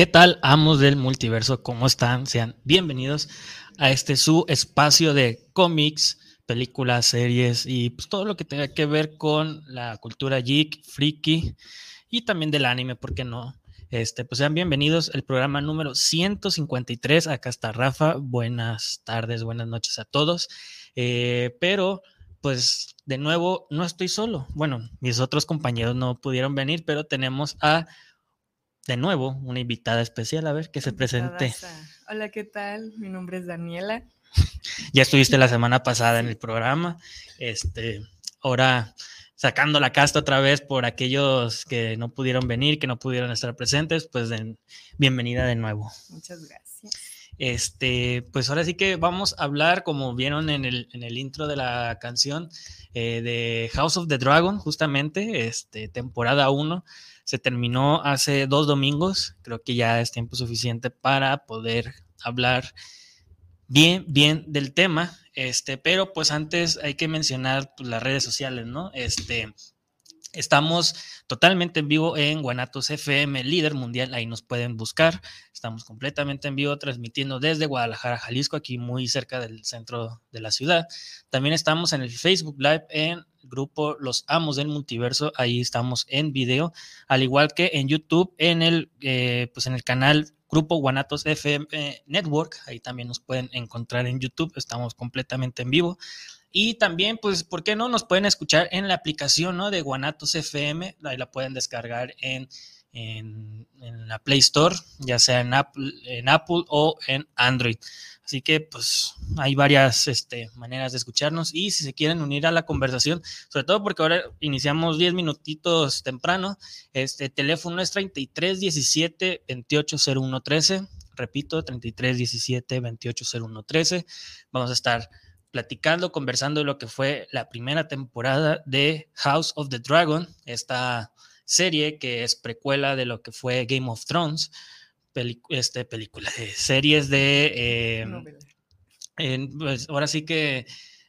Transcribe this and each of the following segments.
¿Qué tal, amos del multiverso? ¿Cómo están? Sean bienvenidos a este su espacio de cómics, películas, series y pues, todo lo que tenga que ver con la cultura geek, freaky y también del anime, ¿por qué no? Este, pues sean bienvenidos el programa número 153. Acá está Rafa. Buenas tardes, buenas noches a todos. Eh, pero, pues, de nuevo, no estoy solo. Bueno, mis otros compañeros no pudieron venir, pero tenemos a de nuevo una invitada especial, a ver que se presente. Hola, ¿qué tal? Mi nombre es Daniela. ya estuviste la semana pasada en el programa. Este, ahora sacando la casta otra vez por aquellos que no pudieron venir, que no pudieron estar presentes, pues bienvenida de nuevo. Muchas gracias. Este, pues ahora sí que vamos a hablar, como vieron en el, en el intro de la canción, eh, de House of the Dragon, justamente, este, temporada 1 se terminó hace dos domingos. Creo que ya es tiempo suficiente para poder hablar bien, bien del tema. Este, pero pues antes hay que mencionar pues, las redes sociales, ¿no? Este, Estamos totalmente en vivo en Guanatos FM, líder mundial, ahí nos pueden buscar. Estamos completamente en vivo transmitiendo desde Guadalajara, Jalisco, aquí muy cerca del centro de la ciudad. También estamos en el Facebook Live en grupo Los Amos del Multiverso, ahí estamos en video, al igual que en YouTube, en el, eh, pues en el canal Grupo Guanatos FM Network, ahí también nos pueden encontrar en YouTube, estamos completamente en vivo. Y también, pues, ¿por qué no? Nos pueden escuchar en la aplicación ¿no? de Guanatos FM, ahí la pueden descargar en, en, la Play Store, ya sea en Apple, en Apple o en Android. Así que, pues, hay varias este, maneras de escucharnos y si se quieren unir a la conversación, sobre todo porque ahora iniciamos 10 minutitos temprano, este teléfono es 3317 280113. Repito, 3317 280113. Vamos a estar platicando, conversando de lo que fue la primera temporada de House of the Dragon, esta serie que es precuela de lo que fue Game of Thrones, este, película, de series de... Eh, pues, ahora sí que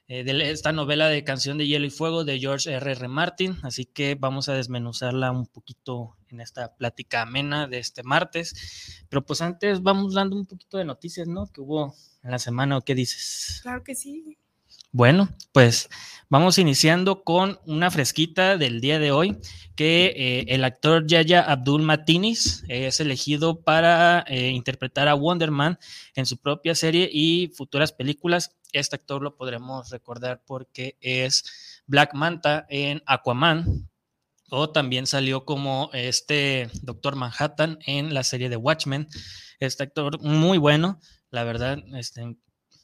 eh, de esta novela de Canción de Hielo y Fuego de George R. R. Martin, así que vamos a desmenuzarla un poquito en esta plática amena de este martes, pero pues antes vamos dando un poquito de noticias, ¿no? Que hubo en la semana o qué dices? Claro que sí. Bueno, pues vamos iniciando con una fresquita del día de hoy, que eh, el actor Yaya Abdul Matinis es elegido para eh, interpretar a Wonder Man en su propia serie y futuras películas. Este actor lo podremos recordar porque es Black Manta en Aquaman, o también salió como este Doctor Manhattan en la serie de Watchmen. Este actor muy bueno, la verdad, este,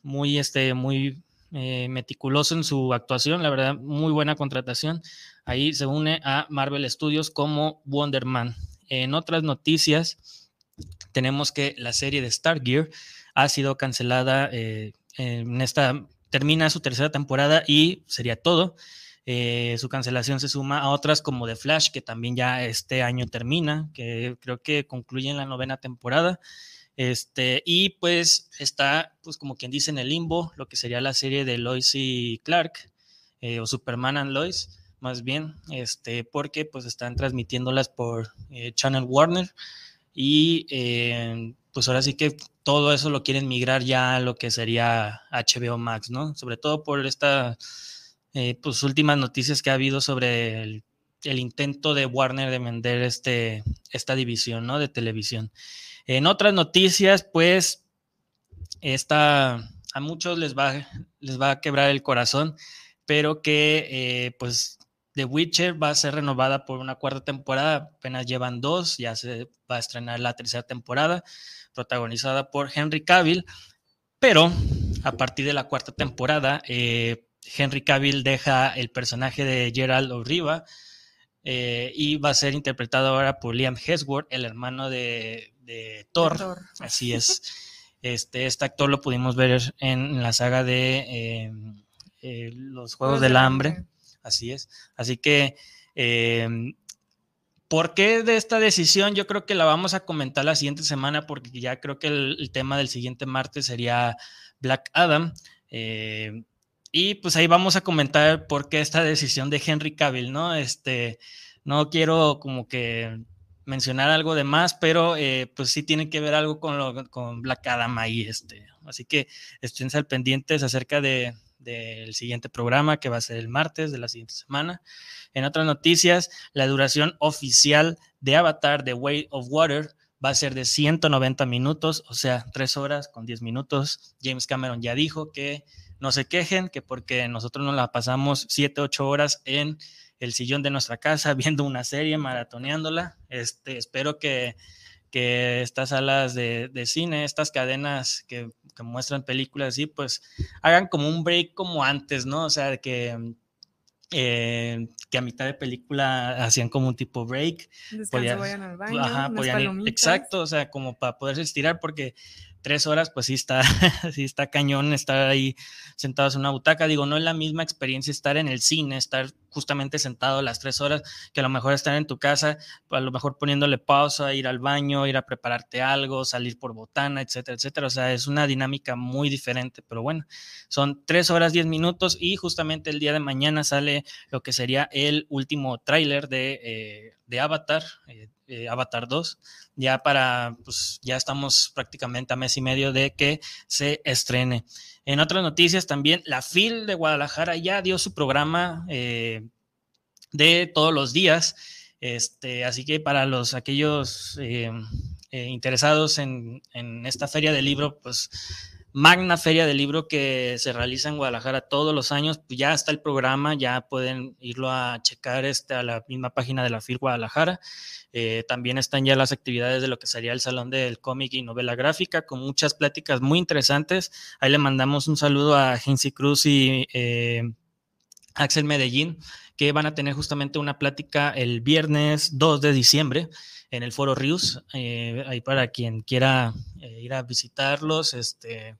muy, este, muy eh, meticuloso en su actuación, la verdad, muy buena contratación. Ahí se une a Marvel Studios como Wonder Man. En otras noticias, tenemos que la serie de Stargear ha sido cancelada eh, en esta, termina su tercera temporada y sería todo. Eh, su cancelación se suma a otras como The Flash, que también ya este año termina, que creo que concluye en la novena temporada. Este, y pues está, pues como quien dice, en el limbo, lo que sería la serie de Lois y Clark, eh, o Superman and Lois, más bien, este, porque pues están transmitiéndolas por eh, Channel Warner y pues ahora sí que todo eso lo quieren migrar ya a lo que sería HBO Max, ¿no? Sobre todo por estas pues últimas noticias que ha habido sobre el, el, intento de Warner de vender este, esta división, ¿no? De televisión. En otras noticias, pues, esta, a muchos les va, les va a quebrar el corazón, pero que, eh, pues, The Witcher va a ser renovada por una cuarta temporada, apenas llevan dos, ya se va a estrenar la tercera temporada, protagonizada por Henry Cavill, pero a partir de la cuarta temporada, eh, Henry Cavill deja el personaje de Gerald O'Riva eh, y va a ser interpretado ahora por Liam Hemsworth, el hermano de, de Thor. Así es. Este, este actor lo pudimos ver en, la saga de em, eh, Los Juegos del Hambre. Así es. Así que, em, ¿por qué de esta decisión? Yo creo que la vamos a comentar la siguiente semana porque ya creo que el, tema del siguiente martes sería Black Adam. Y pues ahí vamos a comentar por qué esta decisión de Henry Cavill, ¿no? Este, no quiero como que mencionar algo de más, pero eh, pues sí tiene que ver algo con, lo, con Black Adam ahí. Este. Así que estén al pendientes acerca de, del siguiente programa que va a ser el martes de la siguiente semana. En otras noticias, la duración oficial de Avatar, The Way of Water, va a ser de 190 minutos, o sea, 3 horas con 10 minutos. James Cameron ya dijo que no se quejen, que porque nosotros nos la pasamos 7, 8 horas en el sillón de nuestra casa viendo una serie, maratoneándola. Este, espero que, que estas salas de, de cine, estas cadenas que, que, muestran películas así, pues hagan como un break como antes, ¿no? O sea, que eh, que a mitad de película hacían como un tipo break. Descanso, vayan al baño, ajá, podían ir, exacto, o sea, como para poderse estirar, porque tres horas, pues sí está, sí está cañón estar ahí sentados en una butaca. Digo, no es la misma experiencia estar en el cine, estar justamente sentado las tres horas, que a lo mejor estar en tu casa, a lo mejor poniéndole pausa, ir al baño, ir a prepararte algo, salir por botana, etcétera, etcétera. O sea, es una dinámica muy diferente, pero bueno, son tres horas, diez minutos y justamente el día de mañana sale lo que sería el último tráiler de, eh, de Avatar. Eh, eh, Avatar 2, ya para, pues ya estamos prácticamente a mes y medio de que se estrene. En otras noticias también, la FIL de Guadalajara ya dio su programa eh, de todos los días, este, así que para los aquellos eh, interesados en, en esta feria del libro, pues magna feria del libro que se realiza en Guadalajara todos los años, pues ya está el programa, ya pueden irlo a checar este, a la misma página de la FIL Guadalajara. Eh, también están ya las actividades de lo que sería el Salón del Cómic y Novela Gráfica, con muchas pláticas muy interesantes. Ahí le mandamos un saludo a Gensi Cruz y eh, Axel Medellín, que van a tener justamente una plática el viernes 2 de diciembre en el Foro Rius, eh, ahí para quien quiera eh, ir a visitarlos este,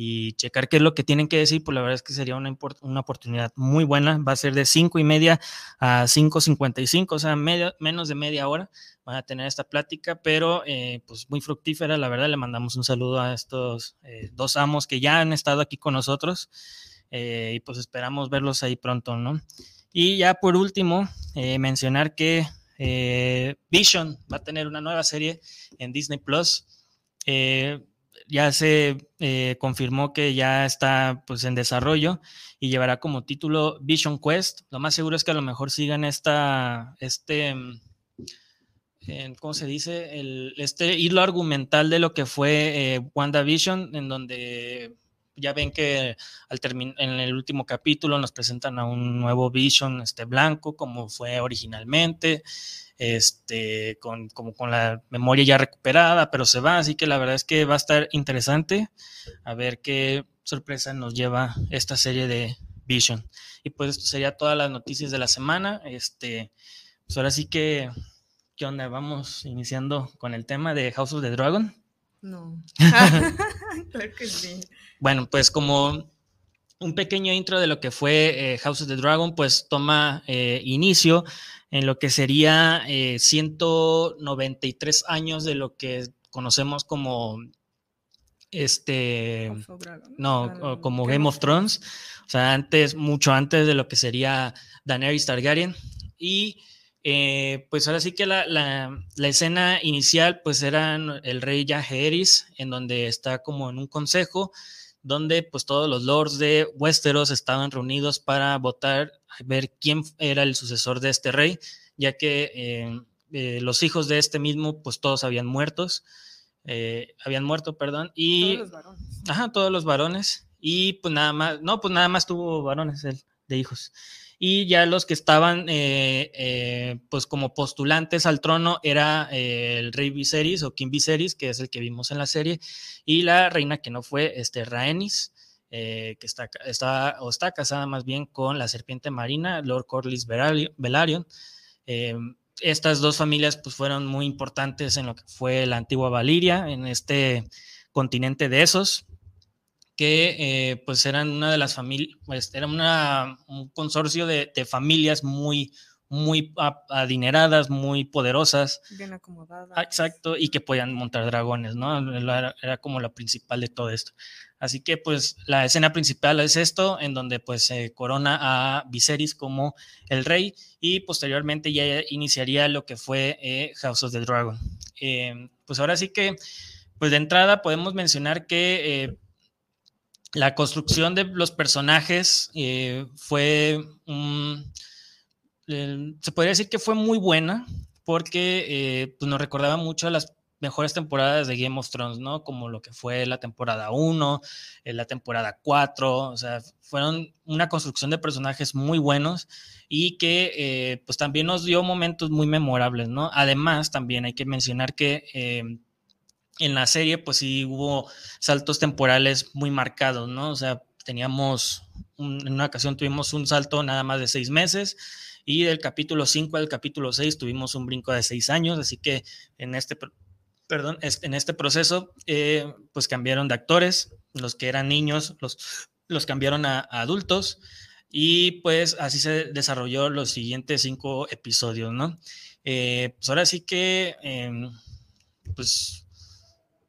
y checar qué es lo que tienen que decir, pues la verdad es que sería una, una oportunidad muy buena. Va a ser de 5 y media a 5.55, o sea, menos de media hora van a tener esta plática, pero eh, pues muy fructífera, la verdad le mandamos un saludo a estos eh, dos amos que ya han estado aquí con nosotros eh, y pues esperamos verlos ahí pronto, ¿no? Y ya por último, mencionar que eh, Vision va a tener una nueva serie en Disney Plus. Eh, ya se eh, confirmó que ya está pues, en desarrollo y llevará como título Vision Quest. Lo más seguro es que a lo mejor sigan esta, este, ¿cómo se dice? El, este hilo argumental de lo que fue WandaVision, en donde ya ven que al en el último capítulo nos presentan a un nuevo Vision este, blanco, como fue originalmente, este, con, como con la memoria ya recuperada, pero se va, así que la verdad es que va a estar interesante a ver qué sorpresa nos lleva esta serie de Vision. Y pues esto sería todas las noticias de la semana. Este, pues ahora sí que, ¿qué onda? Vamos iniciando con el tema de House of the Dragon. No. claro que sí. Bueno, pues como un pequeño intro de lo que fue eh, House of the Dragon, pues toma eh, inicio en lo que sería eh, 193 años de lo que conocemos como este no como Game of Thrones o sea antes mucho antes de lo que sería Daenerys Targaryen y eh, pues ahora sí que la, la, la, escena inicial pues era el rey Jaehaerys en donde está como en un consejo donde pues todos los lords de Westeros estaban reunidos para votar ver quién era el sucesor de este rey, ya que eh, eh, los hijos de este mismo pues todos habían muertos, habían muerto, perdón, y... Todos los varones. Ajá, todos los varones, y pues nada más, no, pues nada más tuvo varones él, de hijos y ya los que estaban eh, eh, pues como postulantes al trono era eh, el rey Viserys o King Viserys, que es el que vimos en la serie, y la reina que no fue este Rhaenys, que está, está, o está casada más bien con la serpiente marina, Lord Corlys Velaryon. estas dos familias pues fueron muy importantes en lo que fue la antigua Valiria, en este continente de esos, que eh, pues eran una de las familias, pues era una, un consorcio de, de, familias muy, muy adineradas, muy poderosas. Bien acomodadas. Ah, exacto, y que podían montar dragones, ¿no? Era, era, como la principal de todo esto. Así que pues la escena principal es esto, en donde pues se corona a Viserys como el rey y posteriormente ya iniciaría lo que fue eh, House of the Dragon. Eh, pues ahora sí que, pues de entrada podemos mencionar que eh, la construcción de los personajes fue un se podría decir que fue muy buena porque eh, pues nos recordaba mucho a las mejores temporadas de Game of Thrones, ¿no? Como lo que fue la temporada 1, eh, la temporada 4, o sea, fueron una construcción de personajes muy buenos y que eh, pues también nos dio momentos muy memorables, ¿no? Además, también hay que mencionar que en la serie pues sí hubo saltos temporales muy marcados, ¿no? O sea, teníamos, en una ocasión tuvimos un salto nada más de seis meses, y del capítulo 5 al capítulo 6 tuvimos un brinco de 6 años, así que en este, perdón, en este proceso eh, pues cambiaron de actores, los que eran niños los, los cambiaron a, adultos y pues así se desarrolló los siguientes cinco episodios, ¿no? Eh, pues ahora sí que, em, pues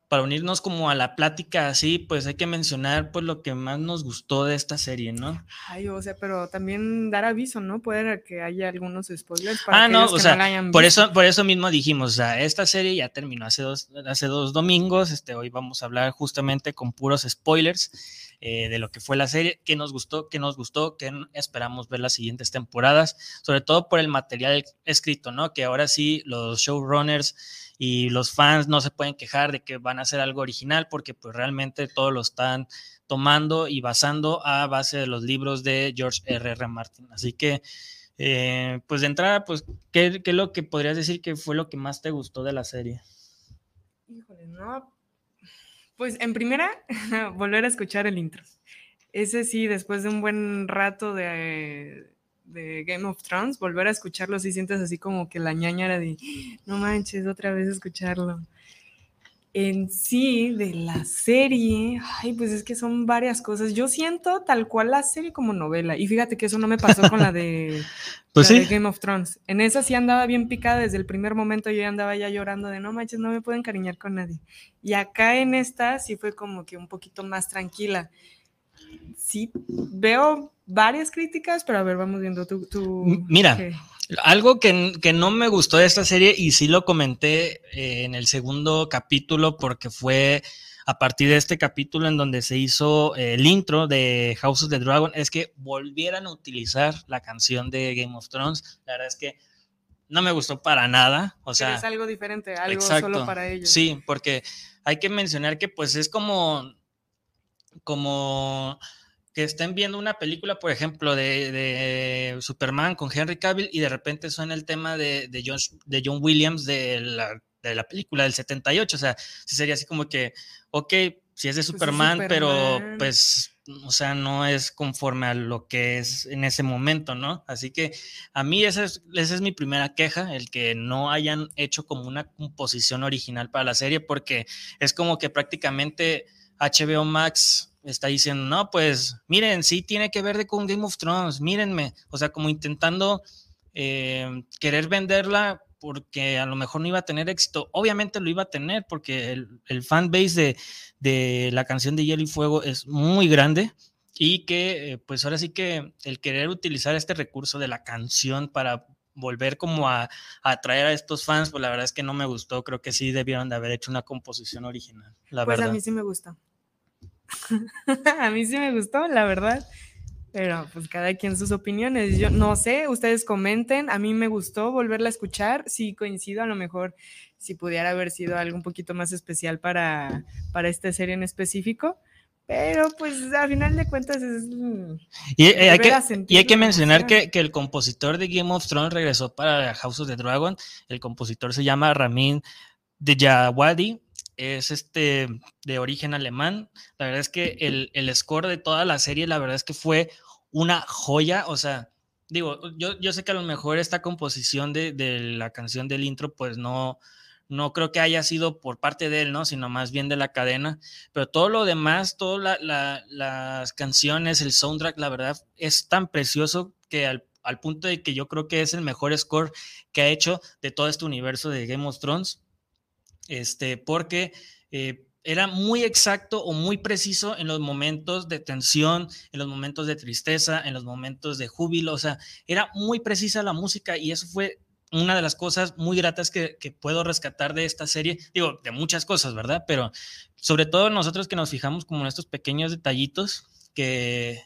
para unirnos como a la plática así, pues hay que mencionar pues lo que más nos gustó de esta serie, ¿no? Ay, o sea, pero también dar aviso, ¿no? Puede que haya algunos spoilers para ah, no, o sea, por eso, por eso mismo dijimos, o sea, esta serie ya terminó hace dos, hace dos domingos, este, hoy vamos a hablar justamente con puros spoilers eh, de lo que fue la serie, qué nos gustó, qué nos gustó, qué esperamos ver las siguientes temporadas, sobre todo por el material escrito, ¿no? Que ahora sí los showrunners y los fans no se pueden quejar de que van a hacer algo original porque pues realmente todo lo están tomando y basando a base de los libros de George R. R. Martin. Así que, eh, pues de entrada, pues, ¿qué, es lo que podrías decir que fue lo que más te gustó de la serie? Híjole, no. Pues en primera, volver a escuchar el intro. Ese sí, después de un buen rato de, de Game of Thrones, volver a escucharlo si sientes así como que la ñañara de, no manches, otra vez escucharlo. En sí, de la serie, ay, pues es que son varias cosas. Yo siento tal cual la serie como novela. Y fíjate que eso no me pasó con la de, pues Game of Thrones. En esa sí andaba bien picada desde el primer momento. Yo andaba ya llorando de no manches, no me puedo encariñar con nadie. Y acá en esta sí fue como que un poquito más tranquila. Sí, veo varias críticas, pero a ver, vamos viendo tu... Mira, algo que, no me gustó de esta serie y sí lo comenté eh, en el segundo capítulo porque fue a partir de este capítulo en donde se hizo eh, el intro de House of the Dragon, es que volvieran a utilizar la canción de Game of Thrones. La verdad es que no me gustó para nada. O sea, es algo diferente, algo solo para ellos. Sí, porque hay que mencionar que pues es como, como que estén viendo una película, por ejemplo, de, Superman con Henry Cavill y de repente suena el tema de, de, John, de John Williams de la, de la, película del 78. O sea, sería así como que, ok, si es de pues Superman, pero pues, o sea, no es conforme a lo que es en ese momento, ¿no? Así que a mí esa es, esa es mi primera queja, el que no hayan hecho como una composición original para la serie, porque es como que prácticamente HBO Max está diciendo, no, pues miren, sí tiene que ver de con Game of Thrones, mírenme, o sea, como intentando eh, querer venderla porque a lo mejor no iba a tener éxito. Obviamente lo iba a tener porque el, el fanbase de, de, la canción de Hielo y Fuego es muy grande y que eh, pues ahora sí que el querer utilizar este recurso de la canción para volver como a, atraer a estos fans, pues la verdad es que no me gustó, creo que sí debieron de haber hecho una composición original. La pues a mí sí me gusta. a mí sí me gustó, la verdad. Pero pues cada quien sus opiniones. Yo no sé, ustedes comenten. A mí me gustó volverla a escuchar. Sí coincido, a lo mejor si pudiera haber sido algo un poquito más especial para, para esta serie en específico. Pero pues a final de cuentas es... Y, hay, que, y hay que mencionar que, que, el compositor de Game of Thrones regresó para House of the Dragon. El compositor se llama Ramin Djawadi es este de origen alemán. La verdad es que el, el, score de toda la serie, la verdad es que fue una joya. O sea, digo, yo, yo sé que a lo mejor esta composición de, de, la canción del intro, pues no, no creo que haya sido por parte de él, ¿no? Sino más bien de la cadena. Pero todo lo demás, todas la, las canciones, el soundtrack, la verdad, es tan precioso que al al punto de que yo creo que es el mejor score que ha hecho de todo este universo de Game of Thrones, este, porque eh, era muy exacto o muy preciso en los momentos de tensión, en los momentos de tristeza, en los momentos de júbilo, o sea, era muy precisa la música y eso fue una de las cosas muy gratas que, puedo rescatar de esta serie, digo, de muchas cosas, ¿verdad? Pero sobre todo nosotros que nos fijamos como en estos pequeños detallitos, que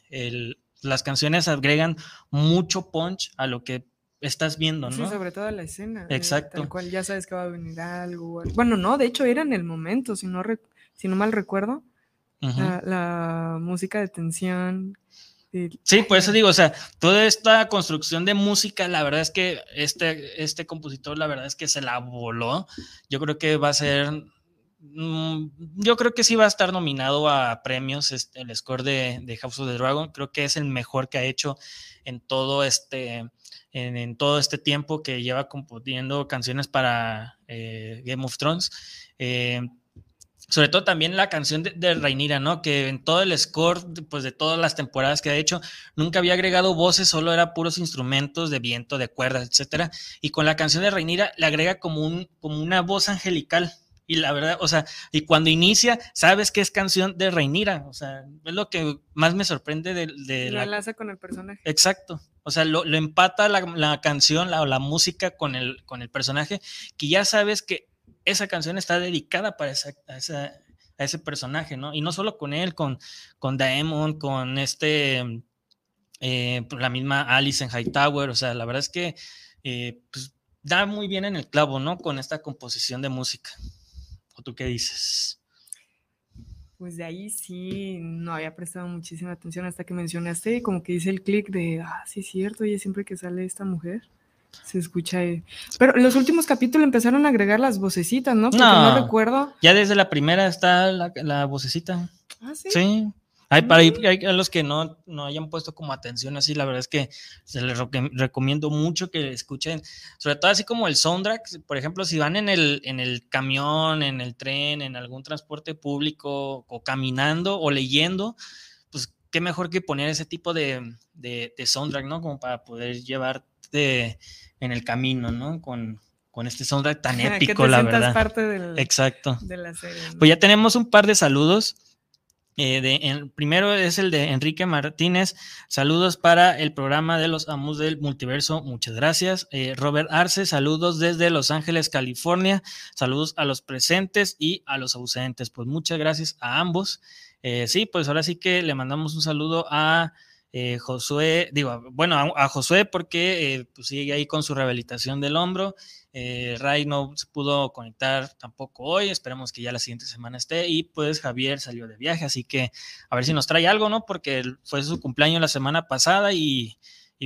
las canciones agregan mucho punch a lo que estás viendo, ¿no? Sí, sobre todo la escena. Eh, Exacto. Tal cual ya sabes que va a venir algo. Bueno, no, de hecho era en el momento, si no, si no mal recuerdo, la, música de tensión. Sí, por eso digo, o sea, toda esta construcción de música, la verdad es que este, este compositor, la verdad es que se la voló. Yo creo que va a ser mm, yo creo que sí va a estar nominado a premios este, el score de, de, House of the Dragon. Creo que es el mejor que ha hecho en todo este, en, todo este tiempo que lleva componiendo canciones para eh, Game of Thrones. Eh, sobre todo también la canción de, de, ¿no? Que en todo el score, pues de todas las temporadas que ha hecho, nunca había agregado voces, solo era puros instrumentos de viento, de cuerdas, etcétera. Y con la canción de Reinira le agrega como, un, como una voz angelical. Y la verdad, o sea, y cuando inicia, sabes que es canción de Reinira. O sea, es lo que más me sorprende de, de la... enlaza con el personaje. Exacto. O sea, lo, empata la, canción, la, la música con el, con el personaje, que ya sabes que esa canción está dedicada para esa, a, ese personaje, ¿no? Y no solo con él, con, con Daemon, con este, eh, la misma Alice en Hightower, o sea, la verdad es que eh, pues, da muy bien en el clavo, ¿no? Con esta composición de música. ¿O tú qué dices? Pues de ahí sí no había prestado muchísima atención hasta que mencionaste, como que hice el clic de, ah, sí es cierto, y siempre que sale esta mujer se escucha. Pero los últimos capítulos empezaron a agregar las vocecitas, ¿no? Porque no, recuerdo. Ya desde la primera está la, la vocecita. Ah, sí. Sí. Hay, para hay a los que no, no hayan puesto como atención así, la verdad es que se les recomiendo mucho que escuchen, sobre todo así como el soundtrack, por ejemplo, si van en el, en el camión, en el tren, en algún transporte público, o caminando o leyendo, pues qué mejor que poner ese tipo de, de, de soundtrack, ¿no? Como para poder llevarte en el camino, ¿no? Con, con este soundtrack tan épico, la verdad. parte del, Exacto. de la serie. Pues ya tenemos un par de saludos. Eh, de, primero es el de Enrique Martínez. Saludos para el programa de los Amos del Multiverso. Muchas gracias. Eh, Robert Arce, saludos desde Los Ángeles, California. Saludos a los presentes y a los ausentes. Pues muchas gracias a ambos. Eh, sí, pues ahora sí que le mandamos un saludo a eh, Josué, digo, bueno, a, Josué porque eh, pues sigue ahí con su rehabilitación del hombro. Eh, Ray no se pudo conectar tampoco hoy, esperemos que ya la siguiente semana esté. Y pues Javier salió de viaje, así que a ver si nos trae algo, ¿no? Porque fue su cumpleaños la semana pasada y,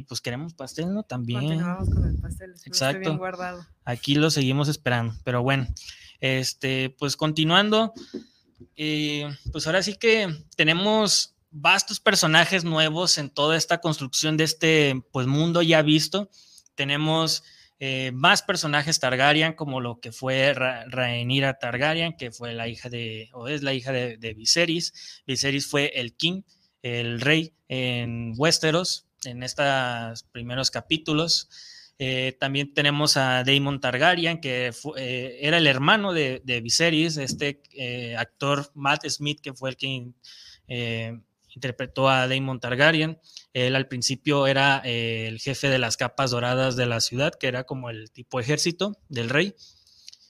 pues queremos pastel, ¿no? También. Continuamos con el pastel, Exacto. Bien guardado. Aquí lo seguimos esperando, pero bueno, este, pues continuando, pues ahora sí que tenemos vastos personajes nuevos en toda esta construcción de este pues, mundo ya visto. Tenemos eh, más personajes Targaryen, como lo que fue Rhaenyra Targaryen, que fue la hija de, o es la hija de, Viserys. Viserys fue el king, el rey en Westeros, en estos primeros capítulos. Eh, también tenemos a Daemon Targaryen, que eh, era el hermano de, de Viserys, este actor Matt Smith, que fue el que interpretó a Daemon Targaryen. Él al principio era eh, el jefe de las capas doradas de la ciudad, que era como el tipo ejército del rey,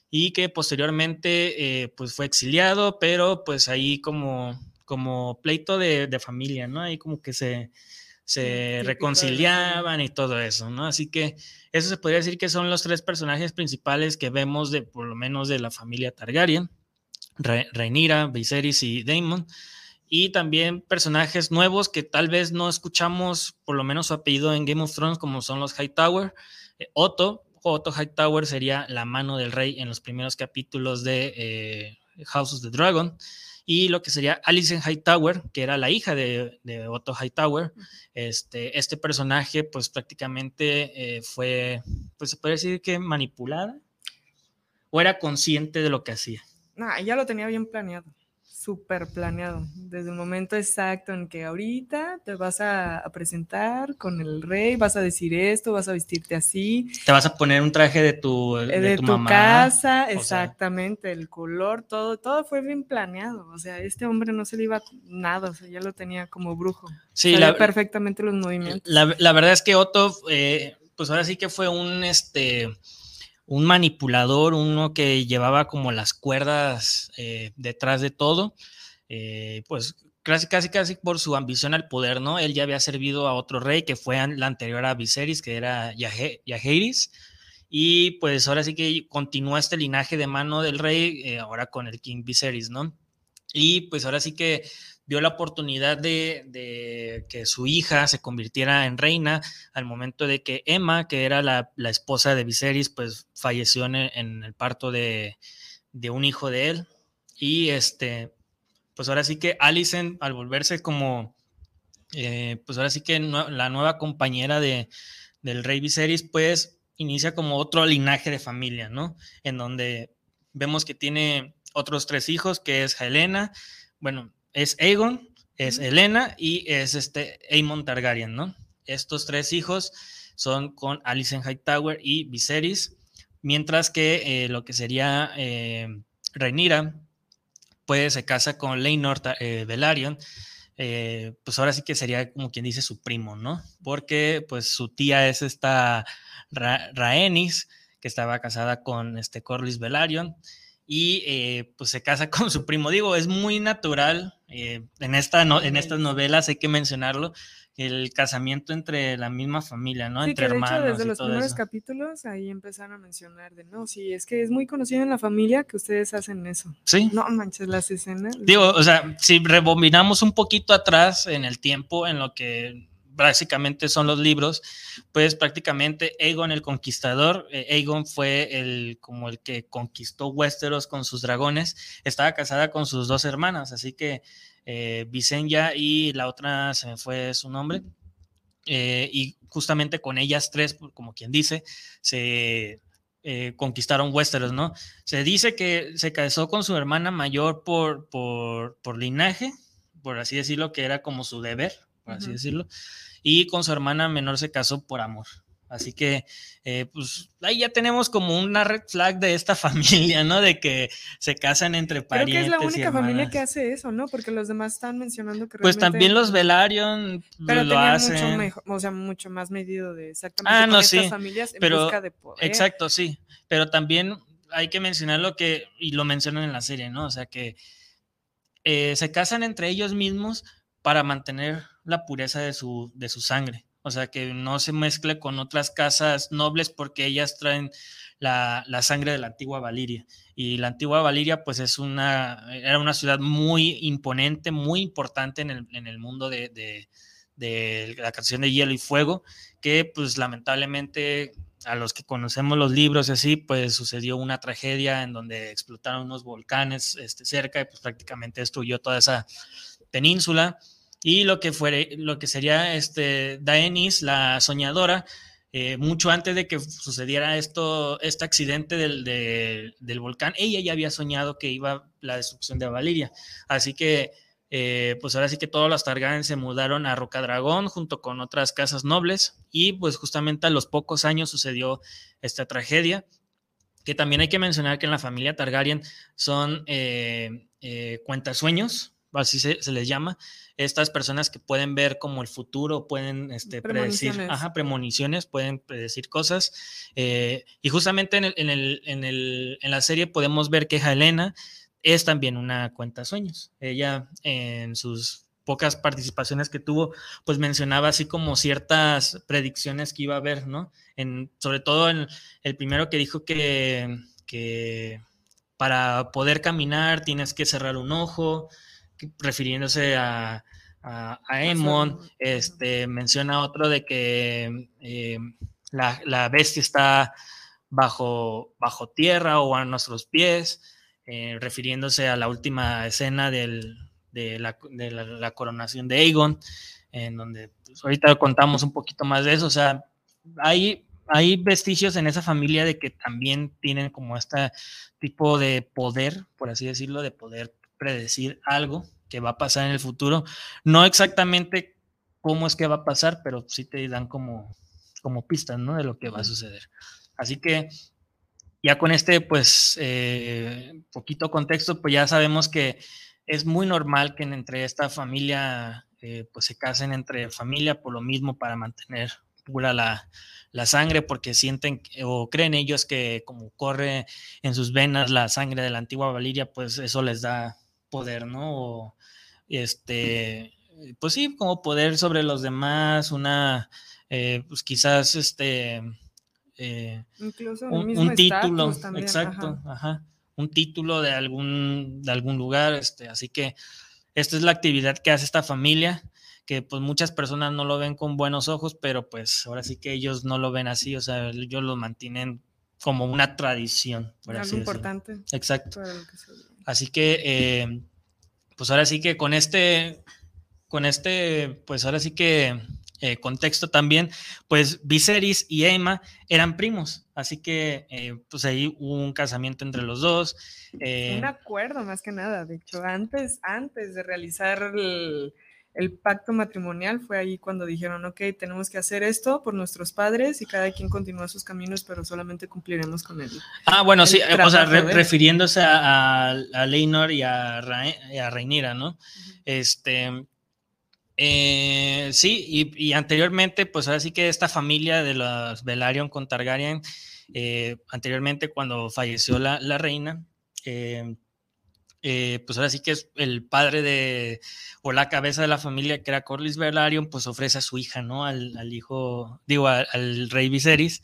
y que posteriormente eh, pues fue exiliado, pero pues ahí como, como pleito de, familia, ¿no? Ahí como que se, se reconciliaban y todo eso, ¿no? Así que eso se podría decir que son los tres personajes principales que vemos de por lo menos de la familia Targaryen, Rhaenyra, Viserys y Daemon y también personajes nuevos que tal vez no escuchamos, por lo menos su apellido en Game of Thrones, como son los Hightower. Eh, Otto, Otto Hightower sería la mano del rey en los primeros capítulos de eh, House of the Dragon. Y lo que sería Alison Hightower, que era la hija de, Otto Hightower. Este, este personaje, pues prácticamente eh, fue, pues se puede decir que manipulada o era consciente de lo que hacía. No, ella lo tenía bien planeado. Súper planeado, desde el momento exacto en que ahorita te vas a, presentar con el rey, vas a decir esto, vas a vestirte así. Te vas a poner un traje de tu, de, de tu, casa, exactamente, el color, todo, todo fue bien planeado. O sea, este hombre no se le iba nada, o sea, ya lo tenía como brujo. Sí, la, perfectamente los movimientos. La, verdad es que Otto, eh, pues ahora sí que fue un, este, un manipulador, uno que llevaba como las cuerdas eh, detrás de todo, eh, pues casi, casi, casi por su ambición al poder, ¿no? Él ya había servido a otro rey que fue la anterior a Viserys, que era Yajeris, y pues ahora sí que continúa este linaje de mano del rey, eh, ahora con el King Viserys, ¿no? Y pues ahora sí que vio la oportunidad de, que su hija se convirtiera en reina al momento de que Emma, que era la, esposa de Viserys, pues falleció en el, parto de, un hijo de él. Y este, pues ahora sí que Alicent, al volverse como, eh, pues ahora sí que la nueva compañera de, del rey Viserys, pues inicia como otro linaje de familia, ¿no? En donde vemos que tiene otros tres hijos, que es Helena, bueno, es Aegon, es Elena y es este Aemon Targaryen, ¿no? Estos tres hijos son con Alicent Hightower y Viserys, mientras que eh, lo que sería eh, Rhaenyra, pues se casa con Laenor eh, Velaryon, eh, pues ahora sí que sería como quien dice su primo, ¿no? Porque pues su tía es esta Rhaenys, que estaba casada con este Corlys Velaryon, y eh, pues se casa con su primo. Digo, es muy natural eh, en, esta en estas novelas, hay que mencionarlo, el casamiento entre la misma familia, ¿no? entre que de hermanos. Hecho, desde los primeros capítulos ahí empezaron a mencionar de no, sí, es que es muy conocido en la familia que ustedes hacen eso. Sí. No manches las escenas. Digo, o sea, si rebobinamos un poquito atrás en el tiempo, en lo que básicamente son los libros, pues prácticamente Aegon el Conquistador, eh, Aegon fue el como el que conquistó Westeros con sus dragones, estaba casada con sus dos hermanas, así que eh, Visenya y la otra se me fue su nombre, eh, y justamente con ellas tres, como quien dice, se eh, conquistaron Westeros, ¿no? Se dice que se casó con su hermana mayor por, por, por linaje, por así decirlo, que era como su deber, por así decirlo y con su hermana menor se casó por amor. Así que, eh, pues ahí ya tenemos como una red flag de esta familia, ¿no? De que se casan entre parientes. Creo que es la única familia que hace eso, ¿no? Porque los demás están mencionando que. Pues también los Velaryon pero lo hacen. Mucho mejor, o sea, mucho más medido de exactamente ah, no, sí, familias en pero, busca de poder. Exacto, sí. Pero también hay que mencionar lo que, y lo mencionan en la serie, ¿no? O sea, que eh, se casan entre ellos mismos para mantener la pureza de su, de su sangre. O sea, que no se mezcle con otras casas nobles porque ellas traen la, sangre de la antigua Valiria. Y la antigua Valiria, pues es una, era una ciudad muy imponente, muy importante en el, mundo de, la canción de Hielo y Fuego, que pues lamentablemente a los que conocemos los libros y así, pues sucedió una tragedia en donde explotaron unos volcanes este, cerca y pues prácticamente destruyó toda esa península y lo que, lo que sería este, Daenis, la soñadora, eh, mucho antes de que sucediera esto, este accidente del, del, volcán, ella ya había soñado que iba la destrucción de Valiria. Así que, eh, pues ahora sí que todos los Targaryen se mudaron a Rocadragón junto con otras casas nobles y pues justamente a los pocos años sucedió esta tragedia que también hay que mencionar que en la familia Targaryen son eh cuentasueños, así se, les llama, estas personas que pueden ver como el futuro, pueden este, predecir, ajá, premoniciones, pueden predecir cosas. Eh, y justamente en, el, en, el, en, el, en, la serie podemos ver que Helena es también una cuenta sueños. Ella en sus pocas participaciones que tuvo, pues mencionaba así como ciertas predicciones que iba a haber, ¿no? En, sobre todo en el primero que dijo que, que para poder caminar tienes que cerrar un ojo, refiriéndose a, a, Emon, este, menciona otro de que eh, la, bestia está bajo, bajo tierra o a nuestros pies, eh, refiriéndose a la última escena de, la, coronación de Aegon, en donde pues, ahorita contamos un poquito más de eso, o sea, hay, hay vestigios en esa familia de que también tienen como este tipo de poder, por así decirlo, de poder predecir algo que va a pasar en el futuro. No exactamente cómo es que va a pasar, pero sí te dan como, como pistas, ¿no? De lo que va a suceder. Así que ya con este, pues, eh, poquito contexto, pues ya sabemos que es muy normal que entre esta familia, eh, pues se casen entre familia por lo mismo para mantener pura la, la sangre porque sienten o creen ellos que como corre en sus venas la sangre de la antigua Valiria, pues eso les da poder, ¿no? O, este, pues sí, como poder sobre los demás, una, eh, pues quizás este, eh, Incluso un, título, exacto, ajá. un título de algún, de algún lugar, este, así que esta es la actividad que hace esta familia que pues muchas personas no lo ven con buenos ojos, pero pues ahora sí que ellos no lo ven así, o sea, ellos lo mantienen como una tradición. Por Algo importante. Exacto. Así que, eh, pues ahora sí que con este, con este, pues ahora sí que eh, contexto también, pues Viserys y Emma eran primos, así que eh, pues ahí hubo un casamiento entre los dos. un acuerdo más que nada, de hecho, antes, antes de realizar el el pacto matrimonial fue ahí cuando dijeron, ok, tenemos que hacer esto por nuestros padres y cada quien continúa sus caminos, pero solamente cumpliremos con él. Ah, bueno, sí, o sea, refiriéndose a, a, Leinor y a, Reinira, ¿no? Este, eh, sí, y, anteriormente, pues ahora sí que esta familia de los Velaryon con Targaryen, eh, anteriormente cuando falleció la, la reina, eh, eh, pues ahora sí que es el padre de, o la cabeza de la familia, que era Corlys Velaryon, pues ofrece a su hija, ¿no? Al, hijo, digo, al, rey Viserys.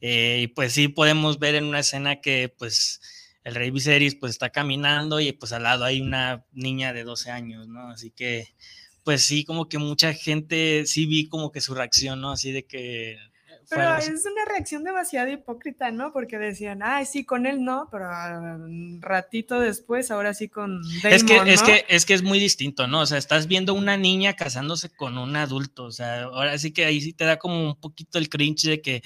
Eh, y pues sí podemos ver en una escena que, pues, el rey Viserys, pues, está caminando y pues al lado hay una niña de 12 años, ¿no? Así que, pues sí, como que mucha gente, sí vi como que su reacción, ¿no? Así de que pero es una reacción demasiado hipócrita, ¿no? Porque decían, ay, sí, con él no, pero un ratito después, ahora sí con Damon, es que, es que es que es muy distinto, ¿no? O sea, estás viendo una niña casándose con un adulto, o sea, ahora sí que ahí sí te da como un poquito el cringe de que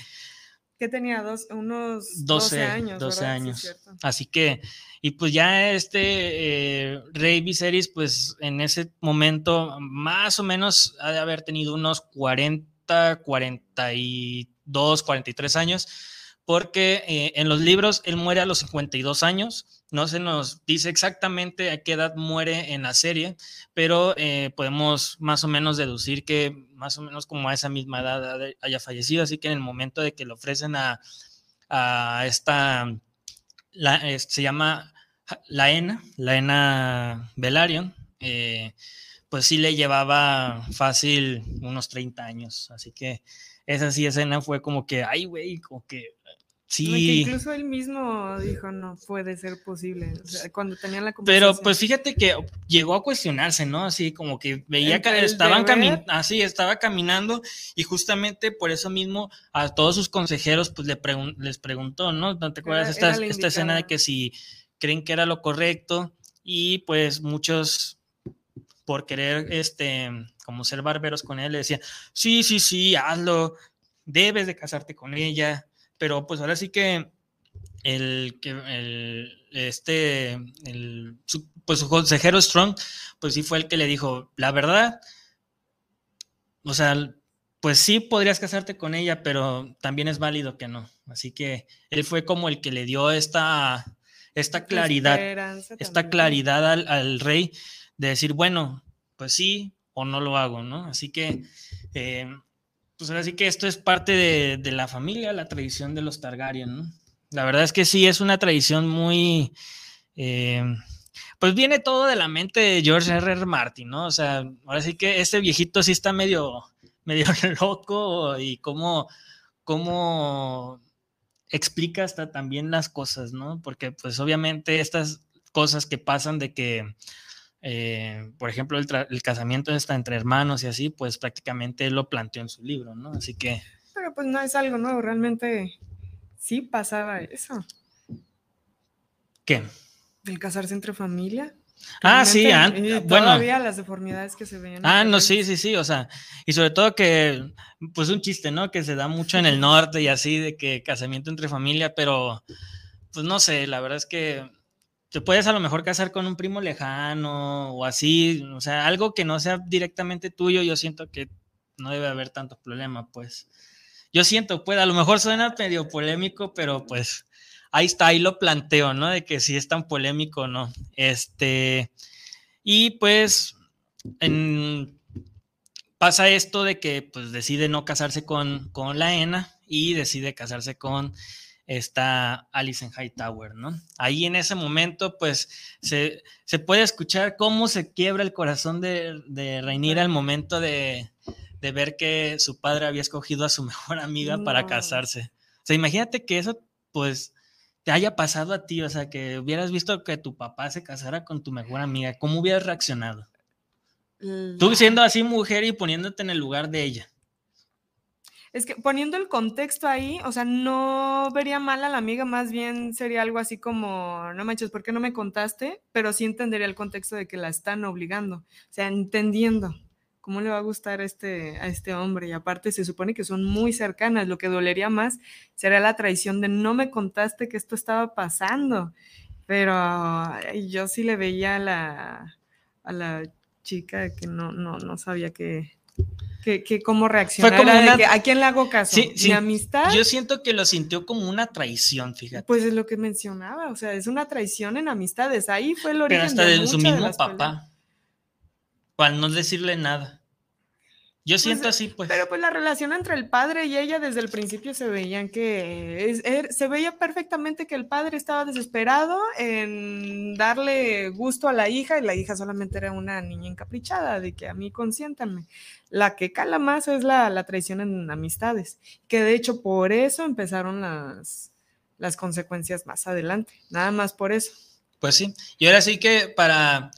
que tenía dos, unos 12, años. 12 años. Así que, y pues ya este eh, Rey Viserys, pues en ese momento, más o menos ha de haber tenido unos 40 42, 43 años, porque eh, en los libros él muere a los 52 años. No se nos dice exactamente a qué edad muere en la serie, pero eh, podemos más o menos deducir que más o menos como a esa misma edad haya fallecido. Así que en el momento de que le ofrecen a, esta, se llama la ENA, la ENA Velaryon, eh, pues sí le llevaba fácil unos 30 años. Así que esa sí escena fue como que, ay, güey, como que sí. incluso él mismo dijo, no puede ser posible. O sea, cuando tenía la Pero pues fíjate que llegó a cuestionarse, ¿no? Así como que veía que estaban caminando, así estaba caminando y justamente por eso mismo a todos sus consejeros pues le les preguntó, ¿no? ¿No te acuerdas esta, esta escena de que si creen que era lo correcto y pues muchos por querer, este, como ser barberos con él, le decía, sí, sí, sí, hazlo, debes de casarte con ella, pero pues ahora sí que el que el, este el, pues su consejero Strong pues sí fue el que le dijo la verdad o sea pues sí podrías casarte con ella pero también es válido que no así que él fue como el que le dio esta esta claridad esta claridad al, al, rey de decir, bueno, pues sí o no lo hago, ¿no? Así que, eh, pues ahora sí que esto es parte de, la familia, la tradición de los Targaryen, ¿no? La verdad es que sí, es una tradición muy... Eh, pues viene todo de la mente de George R. R. Martin, ¿no? O sea, ahora sí que este viejito sí está medio, medio loco y cómo, cómo explica hasta también las cosas, ¿no? Porque pues obviamente estas cosas que pasan de que eh, por ejemplo, el, casamiento está entre hermanos y así, pues prácticamente lo planteó en su libro, ¿no? Así que... Pero pues no es algo nuevo, realmente sí pasaba eso. ¿Qué? El casarse entre familia. Ah, sí, bueno. Todavía las deformidades que se ven. Ah, no, sí, sí, sí, o sea, y sobre todo que, pues un chiste, ¿no? Que se da mucho en el norte y así, de que casamiento entre familia, pero, pues no sé, la verdad es que te puedes a lo mejor casar con un primo lejano o así, o sea, algo que no sea directamente tuyo, yo siento que no debe haber tanto problema, pues. Yo siento, pues, a lo mejor suena medio polémico, pero pues ahí está, ahí lo planteo, ¿no? De que si es tan polémico o no. Este, y pues, pasa esto de que pues decide no casarse con, con la ENA y decide casarse con esta Alice en Hightower, ¿no? Ahí en ese momento, pues, se, puede escuchar cómo se quiebra el corazón de, de Rhaenyra al momento de, ver que su padre había escogido a su mejor amiga para casarse. O sea, imagínate que eso, pues, te haya pasado a ti, o sea, que hubieras visto que tu papá se casara con tu mejor amiga, ¿cómo hubieras reaccionado? Tú siendo así mujer y poniéndote en el lugar de ella. Es que poniendo el contexto ahí, o sea, no vería mal a la amiga, más bien sería algo así como, no manches, ¿por qué no me contaste? Pero sí entendería el contexto de que la están obligando, o sea, entendiendo cómo le va a gustar a este, a este hombre. Y aparte se supone que son muy cercanas, lo que dolería más sería la traición de no me contaste que esto estaba pasando. Pero yo sí le veía a la, a la chica que no, no, no sabía que que, cómo reaccionar. ¿A quién le hago caso? Sí, amistad? Yo siento que lo sintió como una traición, fíjate. Pues es lo que mencionaba, o sea, es una traición en amistades. Ahí fue el origen. Pero hasta de, su mismo papá. Para no decirle nada. Yo pues, siento así, pues. Pero pues la relación entre el padre y ella desde el principio se veían que er, se veía perfectamente que el padre estaba desesperado en darle gusto a la hija y la hija solamente era una niña encaprichada de que a mí consiéntanme. La que cala más es la, la traición en amistades, que de hecho por eso empezaron las, las consecuencias más adelante, nada más por eso. Pues sí, y ahora sí que para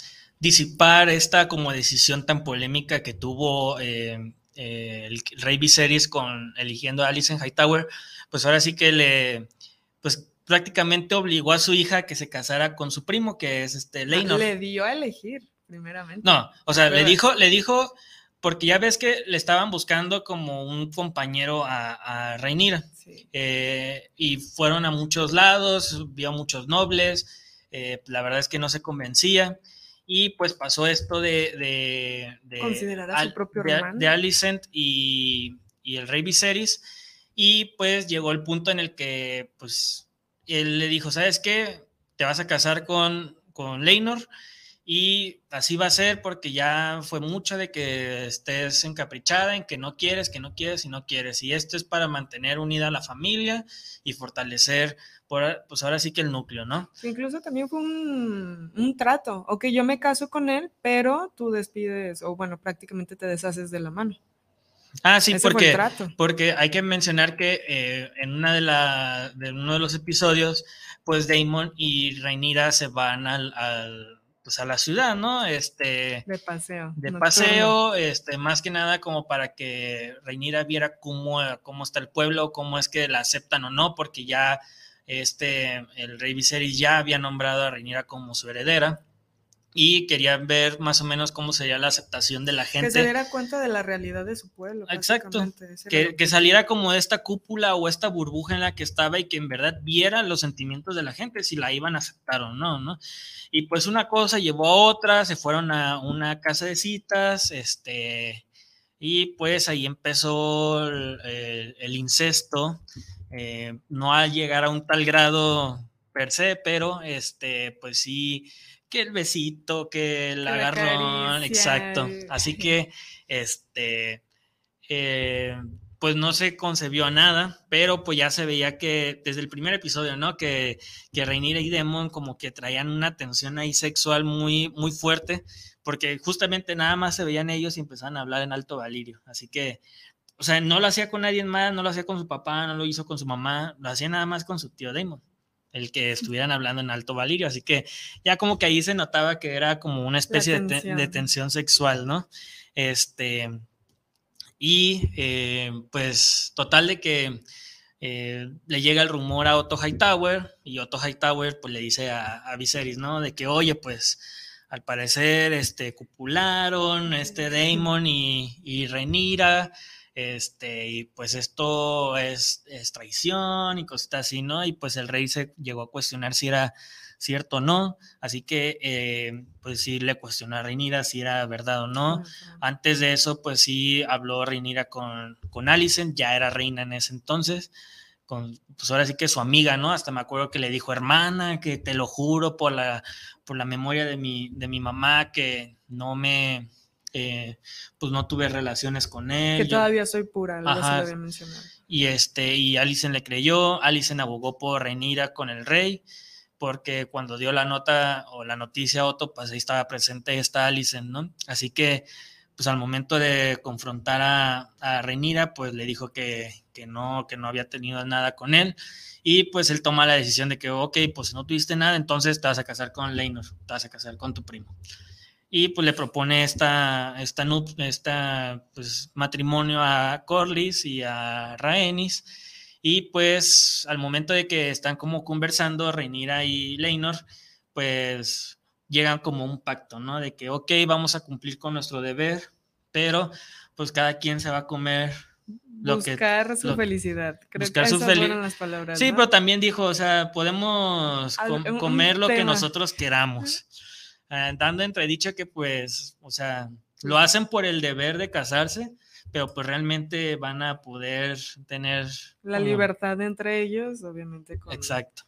disipar esta como decisión tan polémica que tuvo eh, eh, el rey Viserys con eligiendo a Alice en Hightower, pues ahora sí que le, pues prácticamente obligó a su hija a que se casara con su primo, que es este Leinor. Le dio a elegir, primeramente. No, o sea, le dijo, le dijo, porque ya ves que le estaban buscando como un compañero a, a. Eh, y fueron a muchos lados, vio a muchos nobles, la verdad es que no se convencía y pues pasó esto de... de, de su propio de, Alicent y, el rey Viserys, y pues llegó el punto en el que pues él le dijo, ¿sabes qué? Te vas a casar con, con Leinor y así va a ser porque ya fue mucho de que estés encaprichada en que no quieres, que no quieres y no quieres. Y esto es para mantener unida a la familia y fortalecer pues ahora sí que el núcleo, ¿no? incluso también fue un, trato, ok, yo me caso con él, pero tú despides, o bueno, prácticamente te deshaces de la mano. Ah, sí, porque, porque hay que mencionar que eh, en una de, la, de uno de los episodios, pues Damon y Rhaenyra se van al, pues a la ciudad, ¿no? Este, de paseo. De paseo, este, más que nada como para que Rhaenyra viera cómo, cómo está el pueblo, cómo es que la aceptan o no, porque ya este, el rey Viserys ya había nombrado a Rhaenyra como su heredera y quería ver más o menos cómo sería la aceptación de la gente. Que se diera cuenta de la realidad de su pueblo. Exacto. Que, que, saliera como de esta cúpula o esta burbuja en la que estaba y que en verdad viera los sentimientos de la gente, si la iban a aceptar o no, ¿no? Y pues una cosa llevó a otra, se fueron a una casa de citas, este, y pues ahí empezó el incesto eh, no a llegar a un tal grado per se, pero este, pues sí, que el besito, que el agarrón, exacto. Así que, este, eh, pues no se concebió nada, pero pues ya se veía que desde el primer episodio, ¿no? Que, que Rhaenyra y Demon como que traían una tensión ahí sexual muy, muy fuerte, porque justamente nada más se veían ellos y empezaban a hablar en alto valirio. Así que o sea, no lo hacía con nadie más, no lo hacía con su papá, no lo hizo con su mamá, lo hacía nada más con su tío Damon, el que estuvieran hablando en alto valirio. Así que ya como que ahí se notaba que era como una especie de, tensión sexual, ¿no? Este, y eh, pues total de que eh, le llega el rumor a Otto Hightower y Otto Hightower pues le dice a, a Viserys, ¿no? De que, oye, pues al parecer, este, copularon, este Damon y, y Renira, este, y pues esto es, traición y cositas así, ¿no? Y pues el rey se llegó a cuestionar si era, cierto o no. Así que, eh, pues sí le cuestionó a Reinira si era verdad o no. Antes de eso, pues sí habló Reinira con, con Alicent, ya era reina en ese entonces. Con, pues ahora sí que su amiga, ¿no? Hasta me acuerdo que le dijo, hermana, que te lo juro por la, por la memoria de mi, de mi mamá, que no me, eh, pues no tuve relaciones con él. Que todavía soy pura, lo había mencionado. Y este, y Alicent le creyó, Alicent abogó por Renira con el rey, porque cuando dio la nota o la noticia a Otto, pues ahí estaba presente esta Alicent, ¿no? Así que, pues al momento de confrontar a, a Renira, pues le dijo que, que, no, que no había tenido nada con él. Y pues él toma la decisión de que, ok, pues si no tuviste nada, entonces te vas a casar con Leinor, te vas a casar con tu primo y pues le propone esta, esta, esta pues, matrimonio a Corlys y a Rhaenys. Y pues al momento de que están como conversando, Rhaenyra y Leinor, pues llegan como un pacto, ¿no? De que, ok, vamos a cumplir con nuestro deber, pero pues cada quien se va a comer lo buscar su felicidad. Creo buscar que su las palabras. Sí, pero también dijo, o sea, podemos comer lo que nosotros queramos. Eh, dando entredicho que pues, o sea, lo hacen por el deber de casarse, pero pues realmente van a poder tener... La libertad entre ellos, obviamente. Exacto.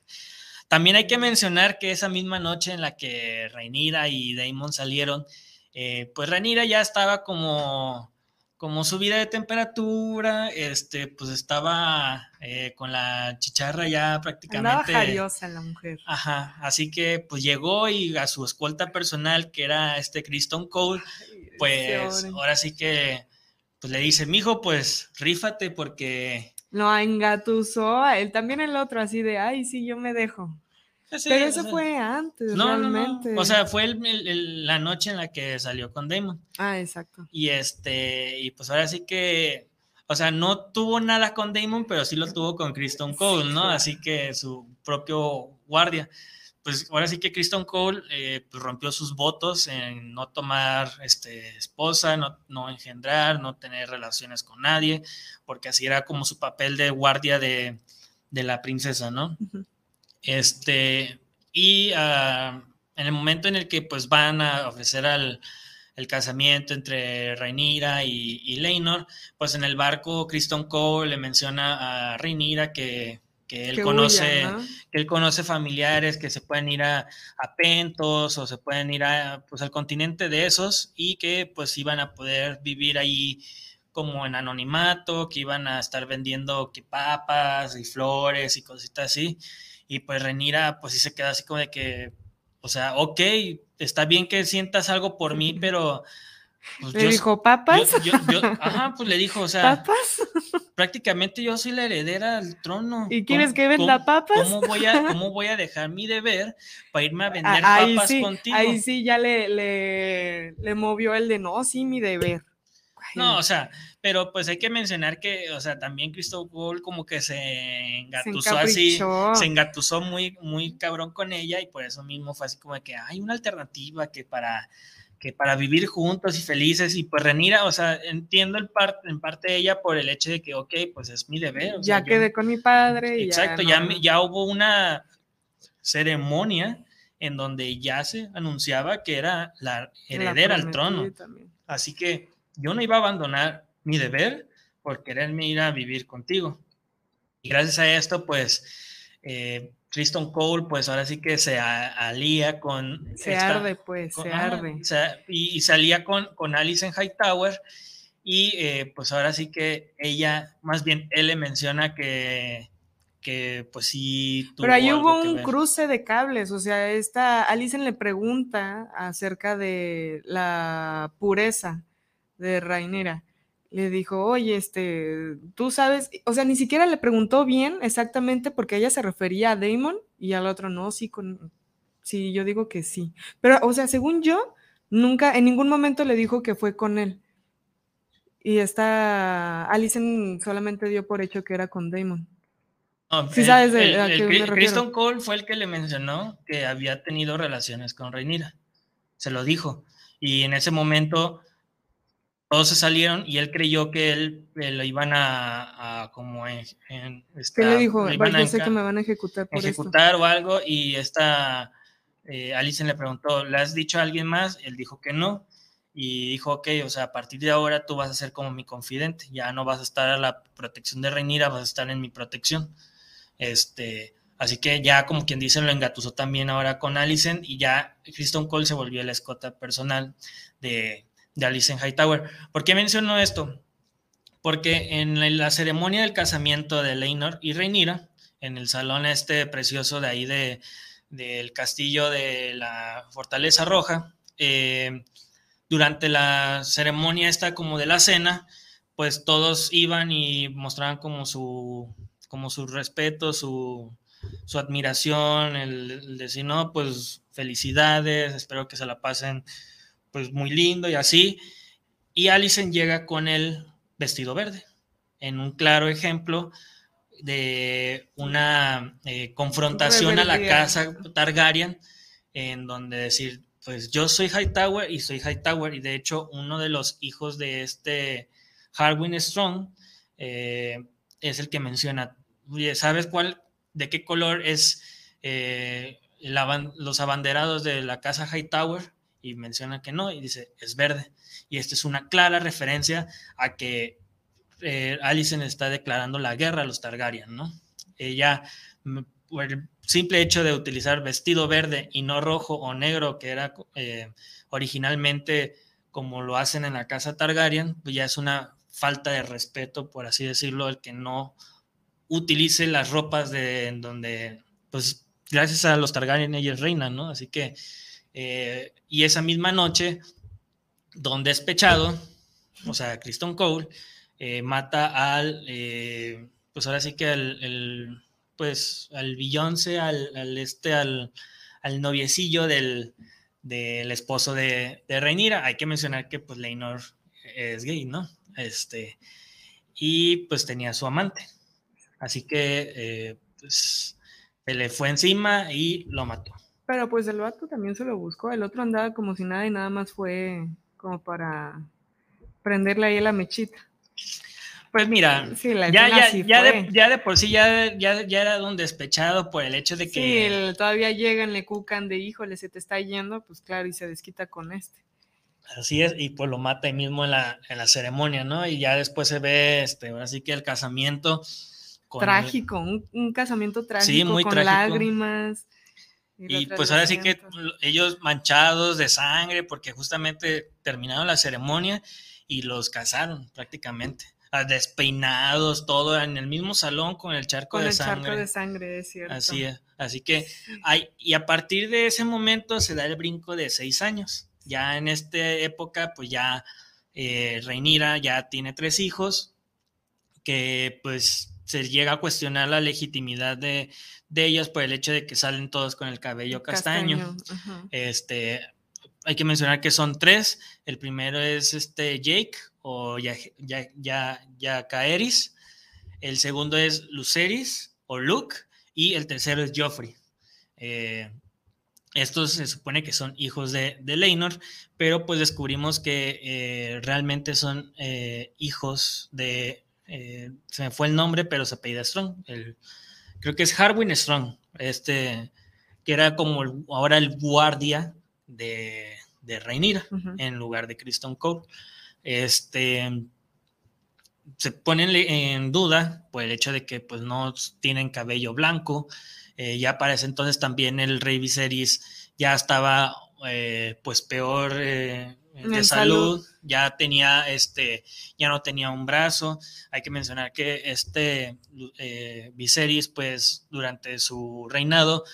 También hay que mencionar que esa misma noche en la que Rhaenyra y Daemon salieron, eh, pues Rhaenyra ya estaba como como subida de temperatura, este, pues estaba eh, con la chicharra ya prácticamente. jariosa la mujer. Ajá, así que pues llegó y a su escolta personal, que era este Kristen Cole, pues ahora sí que pues le dice, mijo, pues rífate porque... Lo engatusó a él, también el otro así de, ay, sí, yo me dejo. Pero eso fue antes, no, realmente. No, O sea, fue la noche en la que salió con Damon. Ah, exacto. Y este, y pues ahora sí que, o sea, no tuvo nada con Damon, pero sí lo tuvo con Kristen Cole, ¿no? Así que su propio guardia. Pues ahora sí que Kristen Cole eh, pues rompió sus votos en no tomar este, esposa, no, no, engendrar, no tener relaciones con nadie, porque así era como su papel de guardia de, de la princesa, ¿no? Este, y ah, en el momento en el que pues van a ofrecer al, el casamiento entre Rhaenyra y, y Leinor, pues en el barco Kristen Cole le menciona a Rhaenyra que, que él conoce, que él conoce familiares que se pueden ir a, a, Pentos o se pueden ir a, pues, al continente de esos y que pues iban a poder vivir ahí como en anonimato, que iban a estar vendiendo que papas y flores y cositas así. Y pues Renira, pues sí se queda así como de que, o sea, ok, está bien que sientas algo por mí, pero... Pues, ¿Le dijo papas? ajá, pues le dijo, o sea, ¿papas? prácticamente yo soy la heredera al trono. ¿Y quieres que venda papas? ¿cómo voy, a, ¿Cómo voy a dejar mi deber para irme a vender papas contigo? Ahí sí ya le, le, le movió el de no, sí, mi deber. No, o sea, pero pues hay que mencionar que, o sea, también Cristóbal como que se engatusó así, se engatusó muy, muy cabrón con ella y por eso mismo fue así como que hay una alternativa que para, que para vivir juntos y felices y pues Renira, o sea, entiendo el en parte de ella por el hecho de que, ok, pues es mi deber. ya quedé con mi padre. Exacto, ya, ya, hubo una ceremonia en donde ya se anunciaba que era la heredera al trono. Así que yo no iba a abandonar mi deber por quererme ir a vivir contigo. Y gracias a esto, pues, eh, Tristan Cole, pues ahora sí que se alía con... Se arde, pues, se arde. y, salía con, con Alice en Hightower y eh, pues ahora sí que ella, más bien él le menciona que, que pues sí. Pero ahí hubo un cruce de cables, o sea, esta Alice le pregunta acerca de la pureza de Rainera. Le dijo, oye, este, tú sabes, o sea, ni siquiera le preguntó bien exactamente porque ella se refería a Damon y al otro no, sí, con, sí, yo digo que sí. Pero, o sea, según yo, nunca, en ningún momento le dijo que fue con él. Y esta Alison solamente dio por hecho que era con Damon. sí sabes de, a qué Cole fue el que le mencionó que había tenido relaciones con Reinira. Se lo dijo. Y en ese momento todos se salieron y él creyó que él, eh, lo iban a, como en, ¿Qué le dijo? Yo sé que me van a ejecutar por ejecutar o algo y esta eh, Alicent le preguntó, ¿le has dicho a alguien más? Él dijo que no. Y dijo, ok, o sea, a partir de ahora tú vas a ser como mi confidente, ya no vas a estar a la protección de Reinira, vas a estar en mi protección. Este, así que ya como quien dice lo engatusó también ahora con Alicent y ya Kristen Cole se volvió la escota personal de, de Alicent Hightower. ¿Por qué menciono esto? Porque en la ceremonia del casamiento de Leinor y Reinira, en el salón este precioso de ahí de, del castillo de la Fortaleza Roja, eh, durante la ceremonia esta como de la cena, pues todos iban y mostraban como su, como su respeto, su, su admiración, el, decir, no, pues felicidades, espero que se la pasen pues muy lindo y así. Y Alison llega con el vestido verde, en un claro ejemplo de una eh, confrontación a la casa Targaryen, en donde decir, pues yo soy Hightower y soy Hightower, y de hecho uno de los hijos de este Harwin Strong eh, es el que menciona, ¿sabes cuál, de qué color es eh, los abanderados de la casa Hightower? Y menciona que no, y dice, es verde. Y esta es una clara referencia a que eh, está declarando la guerra a los Targaryen, ¿no? Ella, por el simple hecho de utilizar vestido verde y no rojo o negro, que era eh, originalmente como lo hacen en la casa Targaryen, pues ya es una falta de respeto, por así decirlo, el que no utilice las ropas de en donde, pues gracias a los Targaryen ellos reinan, ¿no? Así que, eh, y esa misma noche, don despechado, o sea, Kristen Cole, eh, mata al, eh, pues ahora sí que al, el, pues al Beyoncé, al, este, al, al noviecillo del, del esposo de, de. Hay que mencionar que pues Leinor es gay, ¿no? Este, y pues tenía su amante. Así que pues se le fue encima y lo mató. Pero pues el vato también se lo buscó. El otro andaba como si nada y nada más fue como para prenderle ahí la mechita. Pues mira, ya, ya, ya, de, ya, de, por sí ya, ya, ya, era un despechado por el hecho de que... Sí, todavía llegan, le cucan de híjole, se te está yendo, pues claro, y se desquita con este. Así es, y pues lo mata ahí mismo en la, en la ceremonia, ¿no? Y ya después se ve, este, así que el casamiento... trágico, un, casamiento trágico, sí, muy con lágrimas. Y, pues ahora sí que ellos manchados de sangre, porque justamente terminaron la ceremonia y los casaron prácticamente. Despeinados, todo en el mismo salón con el charco de sangre. Charco de sangre, es cierto. Así es. Así que hay, y a partir de ese momento se da el brinco de seis años. Ya en esta época, pues ya eh, Reinira ya tiene tres hijos, que pues se llega a cuestionar la legitimidad de, de ellos por el hecho de que salen todos con el cabello castaño. Este, hay que mencionar que son tres. El primero es este Jake o ya, ya, ya, ya Caeris. El segundo es Luceris o Luke. Y el tercero es Joffrey. Eh, estos se supone que son hijos de, de Leinor, pero pues descubrimos que eh, realmente son eh, hijos de. Se me fue el nombre, pero se apellida Strong. El, creo que es Harwin Strong, este, que era como ahora el guardia de, de Rhaenyra en lugar de Kristen Cole. Este, se ponen en duda por el hecho de que pues no tienen cabello blanco. Eh, ya para ese entonces también el rey Viserys ya estaba eh, pues peor eh, de salud. ya tenía este, ya no tenía un brazo. Hay que mencionar que este Viserys pues durante su reinado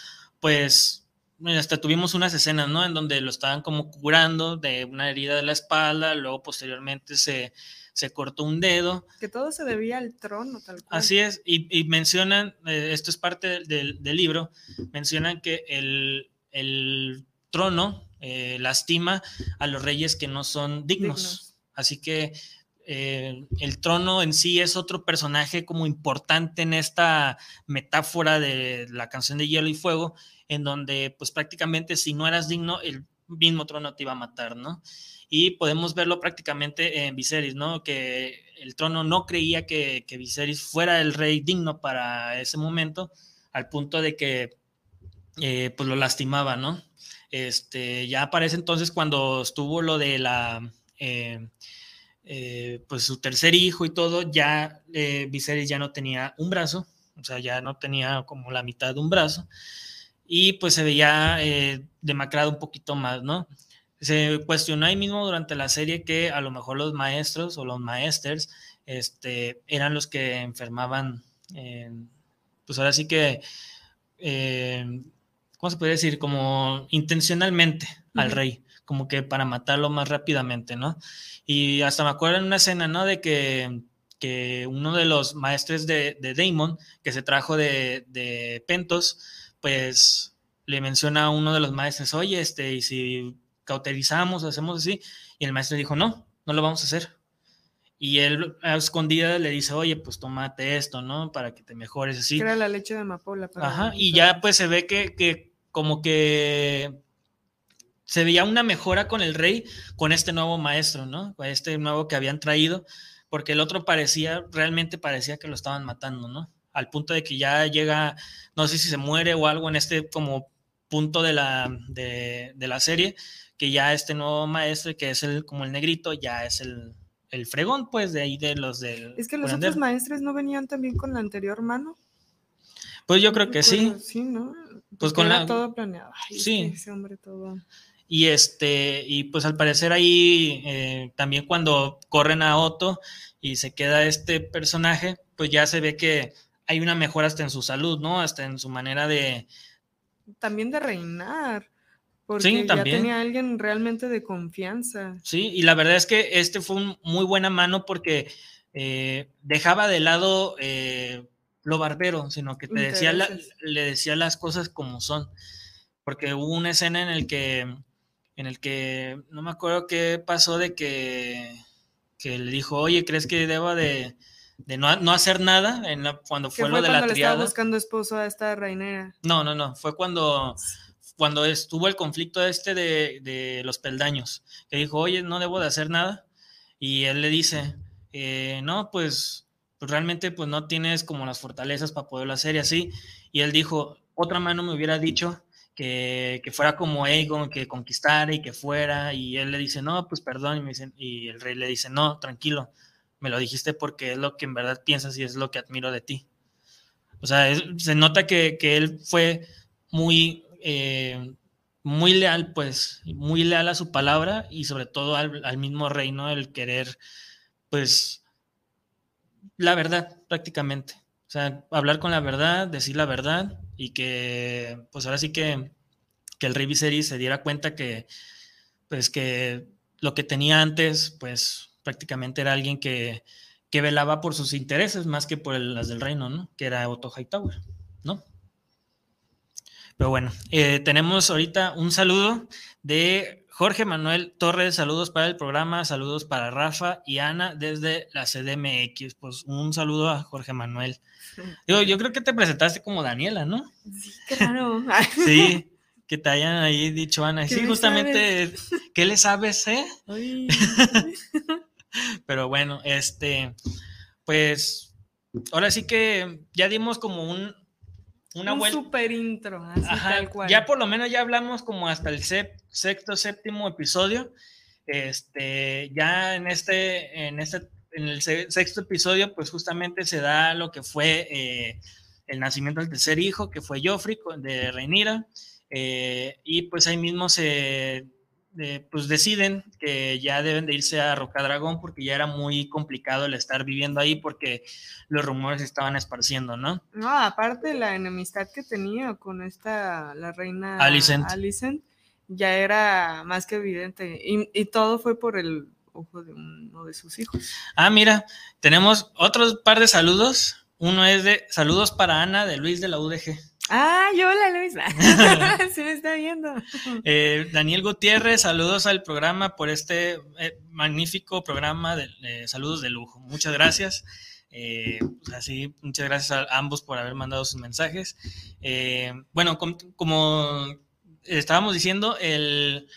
pues hasta tuvimos unas escenas, ¿no? En donde lo estaban como curando de una herida de la espalda, luego posteriormente se, se cortó un dedo. Que todo se debía al trono, tal cual. Así es, y, mencionan, eh, esto es parte del, libro, mencionan que el, trono eh, lastima a los reyes que no son dignos. Así que eh, el trono en sí es otro personaje como importante en esta metáfora de la canción de Hielo y Fuego, en donde pues prácticamente si no eras digno, el mismo trono te iba a matar, ¿no? Y podemos verlo prácticamente en Viserys, ¿no? Que el trono no creía que, que Viserys fuera el rey digno para ese momento, al punto de que eh, pues lo lastimaba, ¿no? Este, ya aparece entonces cuando estuvo lo de la, eh, eh, pues su tercer hijo y todo, ya eh, Viserys ya no tenía un brazo, o sea, ya no tenía como la mitad de un brazo, y pues se veía demacrado un poquito más, ¿no? Se cuestionó ahí mismo durante la serie que a lo mejor los maestros o los maesters este, eran los que enfermaban, pues ahora sí que ¿cómo se puede decir? Como intencionalmente al rey, como que para matarlo más rápidamente, ¿no? Y hasta me acuerdo en una escena, ¿no? De que, que uno de los maestros de, de Damon, que se trajo de, de, Pentos, pues le menciona a uno de los maestros, oye, este, y si cauterizamos, hacemos así, y el maestro dijo, no, no lo vamos a hacer. Y él a escondida le dice, oye, pues tómate esto, ¿no? Para que te mejores así. Era la leche de amapola. Ajá, y ya pues se ve que, que como que se veía una mejora con el rey, con este nuevo maestro, ¿no? Con este nuevo que habían traído, porque el otro parecía, realmente parecía que lo estaban matando, ¿no? Al punto de que ya llega, no sé si se muere o algo en este como punto de la, de, la serie, que ya este nuevo maestro, que es el como el negrito, ya es el, el fregón, pues, de ahí de los del... Es que los otros maestros no venían también con la anterior mano. Pues yo creo que sí. Sí, ¿no? Pues con la... todo planeado. sí. Ese hombre todo... Y este, y pues al parecer ahí eh, también cuando corren a Otto y se queda este personaje, pues ya se ve que hay una mejora hasta en su salud, ¿no? Hasta en su manera de... También de reinar. Porque ya tenía alguien realmente de confianza. Sí, y la verdad es que este fue un muy buena mano porque eh, dejaba de lado eh, lo barbero, sino que te decía le decía las cosas como son. Porque hubo una escena en el que, en el que, no me acuerdo qué pasó de que, que le dijo, oye, ¿crees que deba de, de no, no, hacer nada en cuando fue, lo de la triada? estaba buscando esposo a esta reinera. No, no, no, fue cuando, cuando estuvo el conflicto este de, de los peldaños, que dijo, oye, no debo de hacer nada. Y él le dice, eh, no, pues pues realmente pues no tienes como las fortalezas para poderlo hacer y así. Y él dijo, otra mano me hubiera dicho que, que fuera como Aegon, que conquistara y que fuera. Y él le dice, no, pues perdón. Y, me y el rey le dice, no, tranquilo, me lo dijiste porque es lo que en verdad piensas y es lo que admiro de ti. O sea, se nota que, que, él fue muy, eh, muy leal, pues, muy leal a su palabra y sobre todo al, al mismo reino, el querer, pues, la verdad, prácticamente. O sea, hablar con la verdad, decir la verdad y que, pues ahora sí que, que el rey Viserys se diera cuenta que, pues que lo que tenía antes, pues prácticamente era alguien que, que velaba por sus intereses más que por las del reino, ¿no? Que era Otto Hightower, ¿no? Pero bueno, eh, tenemos ahorita un saludo de Jorge Manuel Torres, saludos para el programa, saludos para Rafa y Ana desde la CDMX. Pues un saludo a Jorge Manuel. Yo, yo creo que te presentaste como Daniela, ¿no? Sí, claro. sí, que te hayan ahí dicho Ana. Sí, justamente, ¿qué le sabes, eh? Pero bueno, este, pues ahora sí que ya dimos como un, una un super intro, así tal cual. Ya por lo menos ya hablamos como hasta el sexto, séptimo episodio. Este, ya en este, en este, en el sexto episodio, pues justamente se da lo que fue eh, el nacimiento del tercer hijo, que fue Joffrey de Rhaenyra, eh, y pues ahí mismo se pues deciden que ya deben de irse a Rocadragón porque ya era muy complicado el estar viviendo ahí porque los rumores estaban esparciendo, ¿no? No, aparte la enemistad que tenía con esta, la reina Alicent, ya era más que evidente y, todo fue por el ojo de uno de sus hijos. Ah, mira, tenemos otros par de saludos. Uno es de saludos para Ana de Luis de la UDG. Ah, yo la Luis. Se me está viendo. Eh, Daniel Gutiérrez, saludos al programa por este eh, magnífico programa de saludos de lujo. Muchas gracias. Eh, pues así, muchas gracias a ambos por haber mandado sus mensajes. bueno, como, estábamos diciendo, el,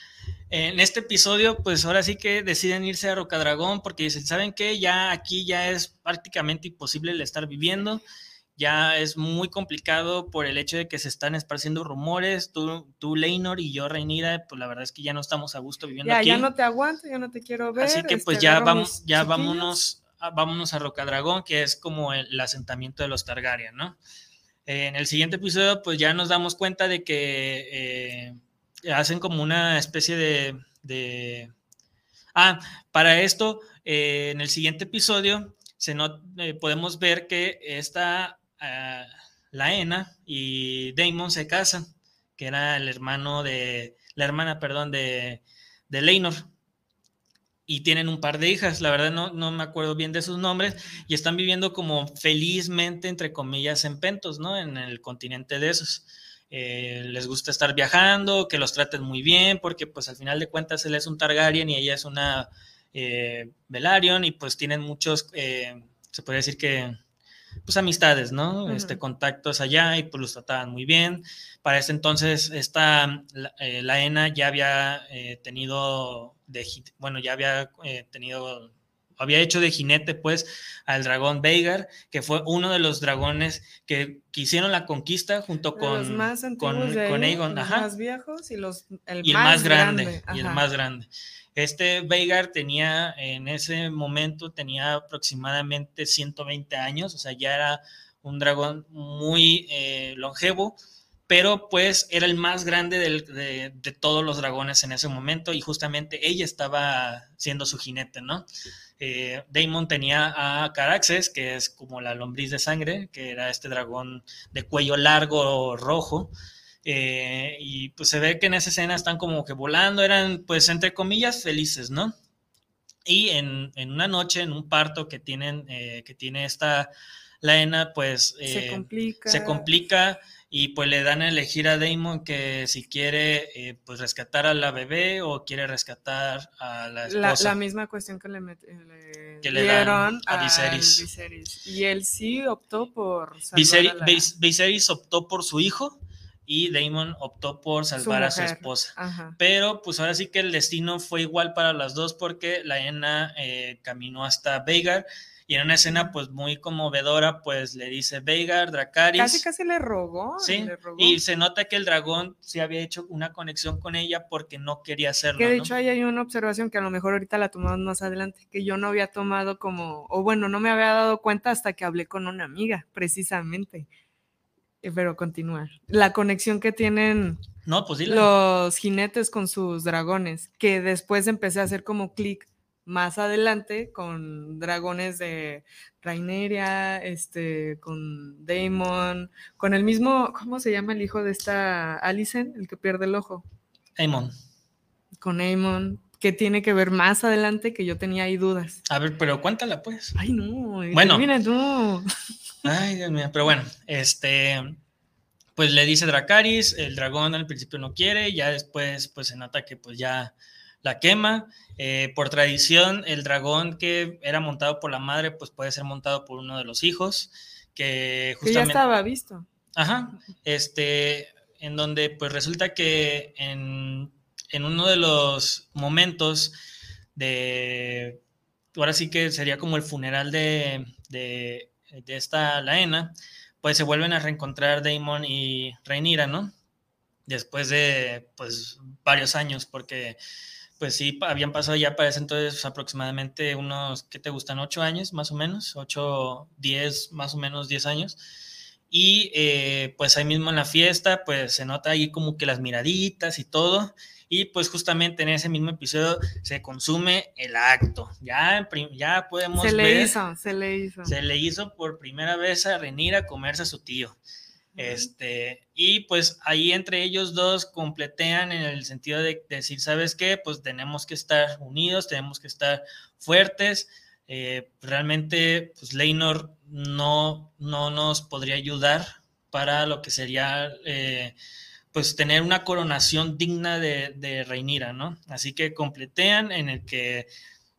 en este episodio, pues ahora sí que deciden irse a Rocadragón porque dicen, ¿saben qué? Ya aquí ya es prácticamente imposible el estar viviendo ya es muy complicado por el hecho de que se están esparciendo rumores. Tú, tú Leinor y yo, Reinira, pues la verdad es que ya no estamos a gusto viviendo ya, aquí. Ya no te aguanto, ya no te quiero ver. Así que pues este, ya, agarro vamos, ya vámonos, a- vámonos a Rocadragón, que es como el, asentamiento de los Targaryen, ¿no? Eh, en el siguiente episodio, pues ya nos damos cuenta de que eh, hacen como una especie de, de- Ah, para esto, eh, en el siguiente episodio, se not- eh, podemos ver que esta, ah, Laena y Daemon se casan, que era el hermano de, la hermana, perdón, de, de Leinor. Y tienen un par de hijas, la verdad no, no me acuerdo bien de sus nombres, y están viviendo como felizmente, entre comillas, en Pentos, ¿no? En el continente de esos. Eh, les gusta estar viajando, que los traten muy bien, porque pues al final de cuentas él es un Targaryen y ella es una eh, Velaryon, y pues tienen muchos, eh, se podría decir que, pues amistades, ¿no? Ujú. Este, contactos allá y pues los trataban muy bien. Para ese entonces, esta la, eh, Laena ya había eh, tenido, de, bueno, ya había eh, tenido, había hecho de jinete, pues, al dragón Veigar, que fue uno de los dragones que, que hicieron la conquista junto con, los más con, de con ahí, Aegon, los ajá, más viejos y los el y el más grande, y el más grande. Este Veigar tenía en ese momento tenía aproximadamente 120 años, o sea, ya era un dragón muy eh, longevo, pero pues era el más grande del- de, de todos los dragones en ese momento y justamente ella estaba siendo su jinete, ¿no? Eh, Daemon tenía a Caraxes, que es como la lombriz de sangre, que era este dragón de cuello largo rojo, eh, y pues se ve que en esa escena están como que volando, eran pues entre comillas felices, ¿no? Y en, en una noche, en un parto que tienen, eh, que tiene esta Laena, pues se eh, complica. se complica y pues le dan a elegir a Damon que si quiere eh, pues rescatar a la bebé o quiere rescatar a la La, esposa. la misma cuestión que le, met- le Que le dieron a Viserys. Viserys. Y él sí optó por Viseri- a la- Vis- Viserys optó por su hijo y Damon optó por salvar a su esposa. Ajá. Pero pues ahora sí que el destino fue igual para las dos porque la Ena eh, caminó hasta Veigar y en una escena pues muy conmovedora pues le dice Veigar, Dracaris. Casi, casi le rogó. Sí, le rogó. y se nota que el dragón sí había hecho una conexión con ella porque no quería hacerlo. Que de ¿no? hecho ahí hay una observación que a lo mejor ahorita la tomamos más adelante, que yo no había tomado como, o bueno, no me había dado cuenta hasta que hablé con una amiga, precisamente. Eh, Pero continúa. La conexión que tienen No, pues dile. los jinetes con sus dragones, que después empecé a hacer como clic más adelante con dragones de Raineria, este, con Daemon, con el mismo, ¿cómo se llama el hijo de esta Alicent, el que pierde el ojo? Aemon. Con Aemon, que tiene que ver más adelante que yo tenía ahí dudas. A ver, pero cuéntala pues. Ay, no, Bueno. mira. Ay, Dios mío. Pero bueno, este. Pues le dice Dracaris, el dragón al principio no quiere, ya después pues se nota que pues ya la quema. Eh, por tradición, el dragón que era montado por la madre pues puede ser montado por uno de los hijos, que Que ya justamente... estaba visto. Ajá, este, en donde pues resulta que en, en uno de los momentos de, ahora sí que sería como el funeral de, de, de esta Laena, pues se vuelven a reencontrar Damon y Rhaenyra, ¿no? Después de pues varios años, porque pues sí, habían pasado ya para ese entonces aproximadamente unos, ¿qué te gustan? Ocho años, más o menos, ocho, diez, más o menos diez años. Y eh, pues ahí mismo en la fiesta, pues se nota ahí como que las miraditas y todo. Y pues justamente en ese mismo episodio se consume el acto. Ya, ya podemos Se le ver, hizo, se le hizo. se le hizo por primera vez a Renira comerse a su tío. Este, y pues ahí entre ellos dos completean en el sentido de decir, ¿sabes qué? Pues tenemos que estar unidos, tenemos que estar fuertes. Eh, realmente, pues Leinor no, no nos podría ayudar para lo que sería, eh, pues tener una coronación digna de, de Reinira, ¿no? Así que completean en el que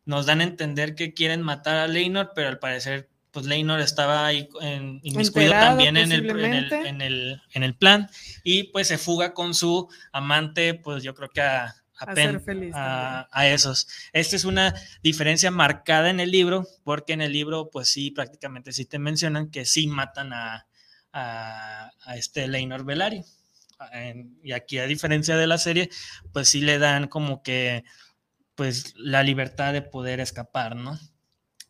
nos dan a entender que quieren matar a Leinor, pero al parecer pues Leinor estaba ahí en, inmiscuido Enterado, también en el, en, el, en, el, en el plan y pues se fuga con su amante, pues yo creo que a, a, a, esos. Esta es una diferencia marcada en el libro, porque en el libro, pues sí, prácticamente sí te mencionan que sí matan a, a, este Leinor Velaryon. Y aquí, a diferencia de la serie, pues sí le dan como que, pues, la libertad de poder escapar, ¿no?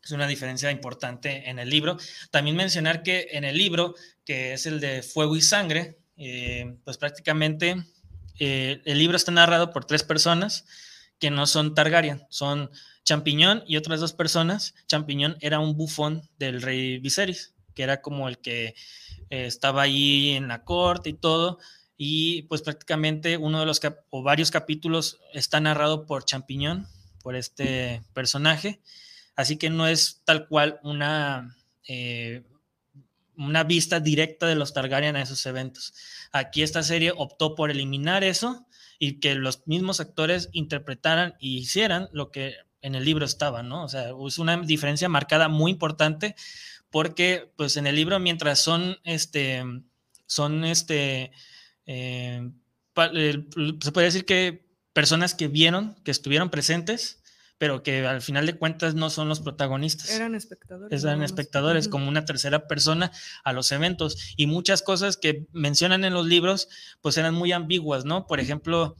Es una diferencia importante en el libro. También mencionar que en el libro, que es el de Fuego y Sangre, eh, pues prácticamente eh, el libro está narrado por tres personas que no son Targaryen, son Champiñón y otras dos personas. Champiñón era un bufón del rey Viserys, que era como el que eh, estaba ahí en la corte y todo. Y pues prácticamente uno de los o varios capítulos está narrado por Champiñón, por este personaje. Así que no es tal cual una, eh, una vista directa de los Targaryen a esos eventos. Aquí esta serie optó por eliminar eso y que los mismos actores interpretaran y hicieran lo que en el libro estaba, ¿no? O sea, es una diferencia marcada muy importante porque, pues, en el libro, mientras son, este, son, este, eh, se puede decir que personas que vieron, que estuvieron presentes, pero que al final de cuentas no son los protagonistas. Eran espectadores. Eran espectadores, como una tercera persona a los eventos. Y muchas cosas que mencionan en los libros, pues eran muy ambiguas, ¿no? Por ejemplo,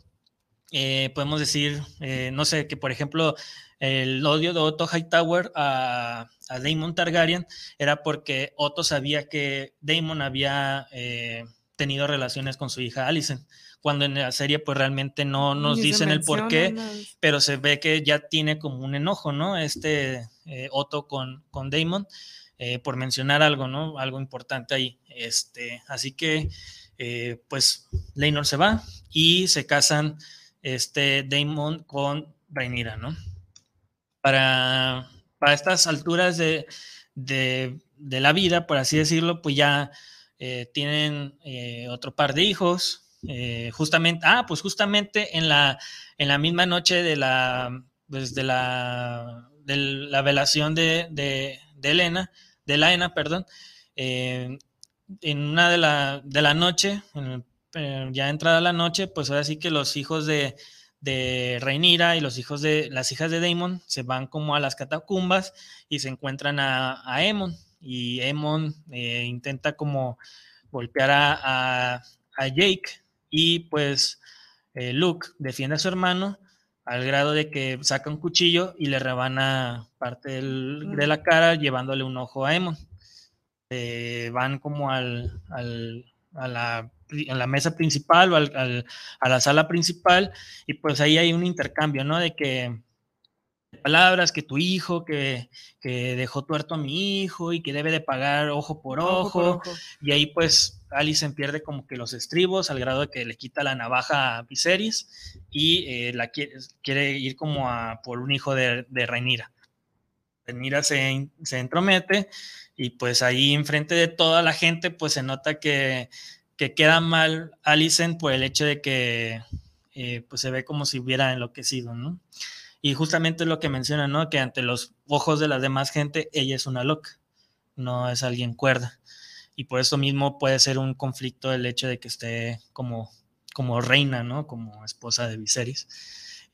eh, podemos decir, eh, no sé, que por ejemplo, el odio de Otto Hightower a, a Daemon Targaryen era porque Otto sabía que Daemon había eh, tenido relaciones con su hija Alicent cuando en la serie pues realmente no nos dicen el por qué, pero se ve que ya tiene como un enojo, ¿no? Este eh, Otto con, con Damon, eh, por mencionar algo, ¿no? Algo importante ahí. Este, así que eh, pues Leinor se va y se casan este Damon con Rhaenyra, ¿no? Para, para estas alturas de, de, de, la vida, por así decirlo, pues ya tienen otro par de hijos, eh, justamente, ah, pues justamente en la, en la misma noche de la, pues de la, de la velación de, de, Elena, de la Ena, perdón, eh, en una de la, de la noche, eh, ya entrada la noche, pues ahora sí que los hijos de, de Reinira y los hijos de las hijas de Daemon se van como a las catacumbas y se encuentran a, a Emon y Emon intenta como golpear a, a Jake y pues eh, Luke defiende a su hermano al grado de que saca un cuchillo y le rebana parte de la cara llevándole un ojo a Emon. Eh, van como al, a, la, mesa principal o a la sala principal y pues ahí hay un intercambio, ¿no? De que palabras, que tu hijo, que, dejó tuerto a mi hijo y que debe de pagar ojo por ojo, y ahí pues Alicent pierde como que los estribos al grado de que le quita la navaja a Viserys y eh, la quiere, ir como a por un hijo de, de Rhaenyra. Rhaenyra se, se entromete y pues ahí enfrente de toda la gente pues se nota que, queda mal Alicent por el hecho de que eh, pues se ve como si hubiera enloquecido, ¿no? Y justamente lo que menciona, ¿no? Que ante los ojos de la demás gente, ella es una loca, no es alguien cuerda. Y por eso mismo puede ser un conflicto el hecho de que esté como, como reina, ¿no? Como esposa de Viserys.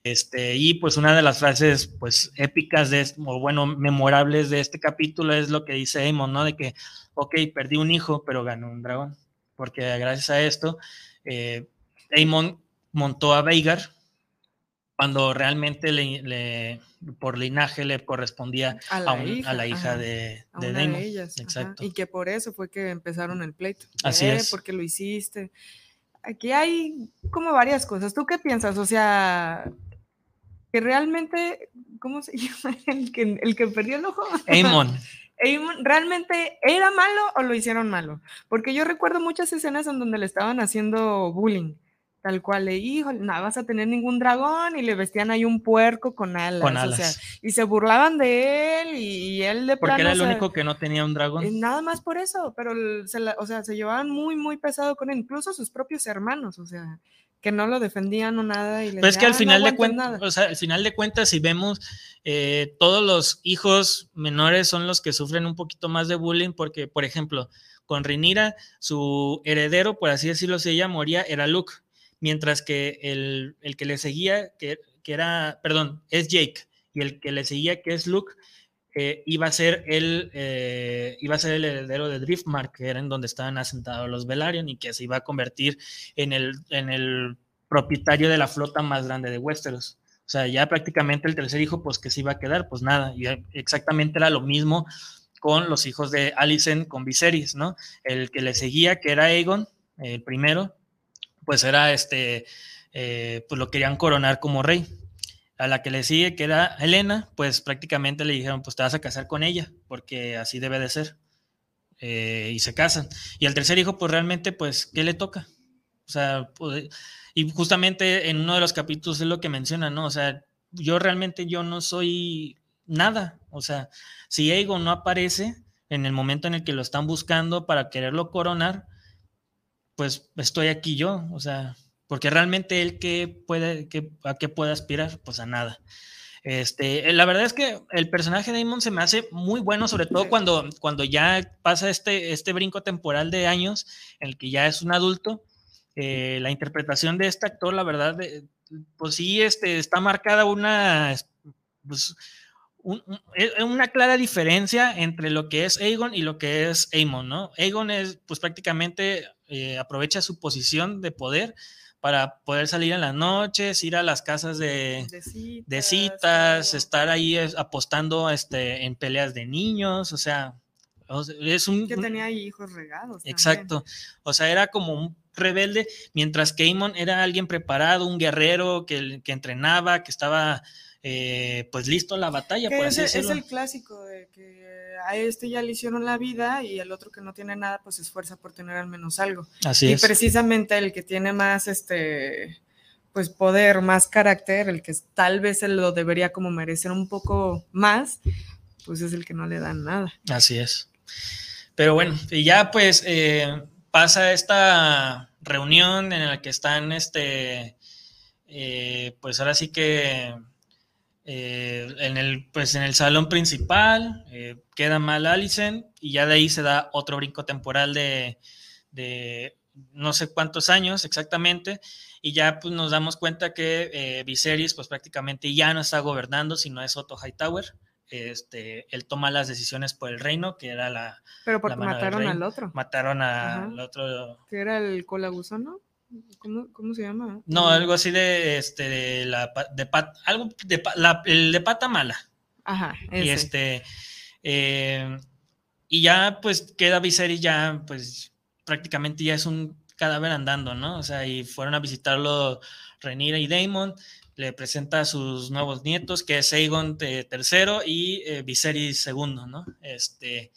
Este, y pues una de las frases pues épicas de, o bueno, memorables de este capítulo es lo que dice Aemon, ¿no? De que, ok, perdí un hijo, pero ganó un dragón. Porque gracias a esto, eh, montó a Veigar, cuando realmente le, por linaje le correspondía a la hija, la hija de, de ellas, Exacto. Y que por eso fue que empezaron el pleito. Así es. Porque lo hiciste. Aquí hay como varias cosas. ¿Tú qué piensas? O sea, que realmente, ¿cómo se llama? El que, el que perdió el ojo. Amon. ¿Realmente era malo o lo hicieron malo? Porque yo recuerdo muchas escenas en donde le estaban haciendo bullying Tal cual, le dijo, no vas a tener ningún dragón y le vestían ahí un puerco con alas. O sea, y se burlaban de él y, él de Porque era el único que no tenía un dragón. Eh, nada más por eso, pero se o sea, se llevaban muy, muy pesado con él, incluso sus propios hermanos, o sea, que no lo defendían o nada. Y pues es que al final, de cuentas, o sea, al final de cuentas, si vemos, eh, todos los hijos menores son los que sufren un poquito más de bullying, porque, por ejemplo, con Rinira, su heredero, por así decirlo, si ella moría, era Luke mientras que el, que le seguía, que, que, era, perdón, es Jake, y el que le seguía, que es Luke, eh, iba, a ser el, eh, iba a ser el heredero de Driftmark, que era en donde estaban asentados los Velaryon, y que se iba a convertir en el, en el propietario de la flota más grande de Westeros. O sea, ya prácticamente el tercer hijo, pues que se iba a quedar, pues nada, y exactamente era lo mismo con los hijos de Alicent con Viserys, ¿no? El que le seguía, que era Aegon, el primero, pues era este, eh, pues lo querían coronar como rey. A la que le sigue, que era Helena, pues prácticamente le dijeron, pues te vas a casar con ella, porque así debe de ser. Eh, y se casan. Y al tercer hijo, pues realmente, pues, ¿qué le toca? O sea, pues, y justamente en uno de los capítulos es lo que menciona, ¿no? O sea, yo realmente yo no soy nada. O sea, si Aegon no aparece en el momento en el que lo están buscando para quererlo coronar, pues estoy aquí yo. O sea, porque realmente él que puede, que, a qué puede aspirar, pues a nada. Este, la verdad es que el personaje de Damon se me hace muy bueno, sobre todo cuando, cuando ya pasa este, este brinco temporal de años en el que ya es un adulto. Eh, la interpretación de este actor, la verdad, pues sí, este, está marcada una, pues, una clara diferencia entre lo que es Aegon y lo que es Aemon, ¿no? Aegon es, pues prácticamente eh, aprovecha su posición de poder para poder salir en las noches, ir a las casas de, de citas, estar ahí apostando este, en peleas de niños, o sea, es un... Que tenía hijos regados. Exacto, o sea, era como un rebelde, mientras que Amon era alguien preparado, un guerrero que, que entrenaba, que estaba eh, pues listo la batalla. Por es, es, el clásico de que a este ya le hicieron la vida y el otro que no tiene nada, pues se esfuerza por tener al menos algo. Así y precisamente el que tiene más este pues poder, más carácter, el que tal vez se lo debería como merecer un poco más, pues es el que no le dan nada. Así es. Pero bueno, y ya pues eh, pasa esta reunión en la que están, este, eh, pues ahora sí que eh, en, el, pues en el salón principal, eh, queda mal Allison y ya de ahí se da otro brinco temporal de, no sé cuántos años exactamente y ya pues nos damos cuenta que eh, Viserys pues prácticamente ya no está gobernando, sino es Otto Hightower. Este, él toma las decisiones por el reino, que era la... Pero porque mataron al otro. Mataron al otro... Que era el colagusano. ¿Cómo, se llama? No, algo así de, este, de la, de pat, algo de, la, el de pata mala. Ajá. Y este, eh, y ya pues queda Viserys ya, pues prácticamente ya es un cadáver andando, ¿no? O sea, y fueron a visitarlo Renira y Daemon, le presenta a sus nuevos nietos, que es Aegon III y eh, Viserys II, ¿no? Este,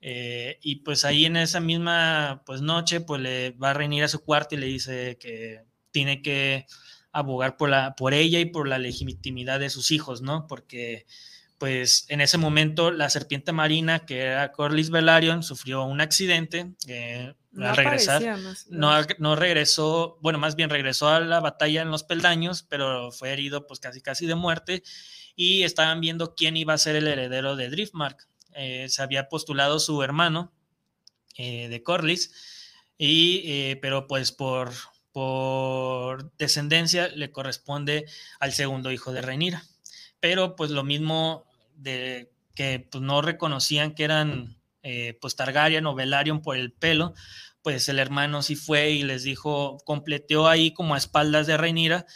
eh, y pues ahí en esa misma pues, noche, pues le va a reunir a su cuarto y le dice que tiene que abogar por, la, por ella y por la legitimidad de sus hijos, ¿no? Porque pues en ese momento la serpiente marina, que era Corlys Velaryon, sufrió un accidente. Eh, al regresar, no, no, regresó, bueno, más bien regresó a la batalla en los peldaños, pero fue herido pues casi casi de muerte y estaban viendo quién iba a ser el heredero de Driftmark. Eh, se había postulado su hermano eh, de Corlys, y, eh, pero pues por, por descendencia le corresponde al segundo hijo de Reinira. Pero pues lo mismo de que pues, no reconocían que eran pues Targaryen o Velaryon por el pelo, pues el hermano sí fue y les dijo, completeó ahí como a espaldas de Reinira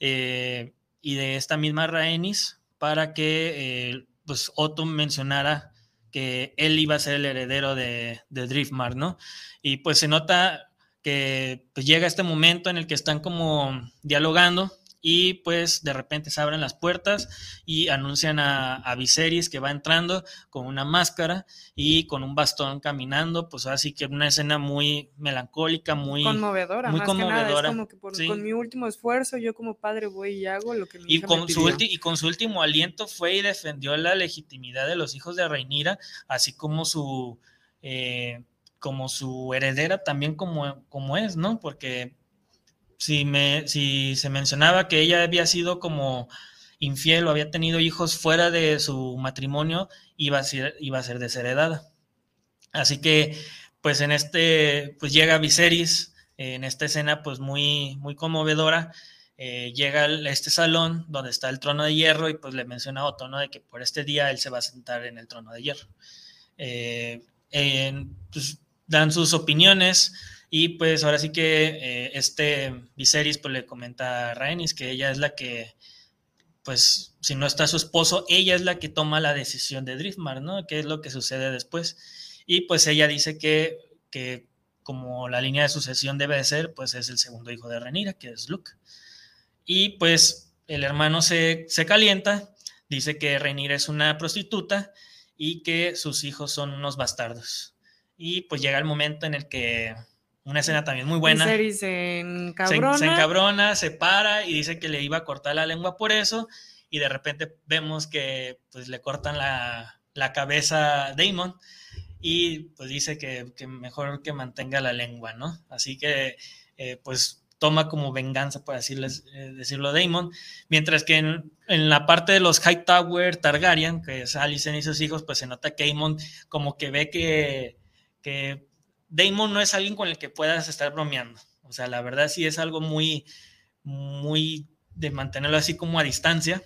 y de esta misma Rhaenys para que pues Otto mencionara que él iba a ser el heredero de, de Driftmark, ¿no? Y pues se nota que pues llega este momento en el que están como dialogando y pues de repente se abren las puertas y anuncian a, a Viserys que va entrando con una máscara y con un bastón caminando, pues así que una escena muy melancólica, muy conmovedora, muy conmovedora. como que con mi último esfuerzo yo como padre voy y hago lo que mi y con su y con su último aliento fue y defendió la legitimidad de los hijos de Reinira, así como su eh, como su heredera también como, como es, ¿no? Porque si, me, si se mencionaba que ella había sido como infiel o había tenido hijos fuera de su matrimonio, iba a ser, iba a ser desheredada. Así que, pues en este, pues llega Viserys en esta escena pues muy, muy conmovedora, eh, llega a este salón donde está el trono de hierro y pues le menciona a Otto, ¿no? De que por este día él se va a sentar en el trono de hierro. Eh, pues, dan sus opiniones y pues ahora sí que eh, este Viserys pues le comenta a Rhaenys que ella es la que, pues si no está su esposo, ella es la que toma la decisión de Driftmark, ¿no? ¿Qué es lo que sucede después? Y pues ella dice que, que como la línea de sucesión debe de ser, pues es el segundo hijo de Renira, que es Luke. Y pues el hermano se, se calienta, dice que Renira es una prostituta y que sus hijos son unos bastardos. Y pues llega el momento en el que una escena también muy buena. Se encabrona. Se, encabrona, se para y dice que le iba a cortar la lengua por eso. Y de repente vemos que pues le cortan la, la cabeza a Damon y pues dice que, mejor que mantenga la lengua, ¿no? Así que eh, pues toma como venganza, por decirles, eh, decirlo Damon, mientras que en, la parte de los Hightower Targaryen, que es Alicent y sus hijos, pues se nota que Damon como que ve que, que Damon no es alguien con el que puedas estar bromeando, o sea, la verdad sí es algo muy, muy de mantenerlo así como a distancia,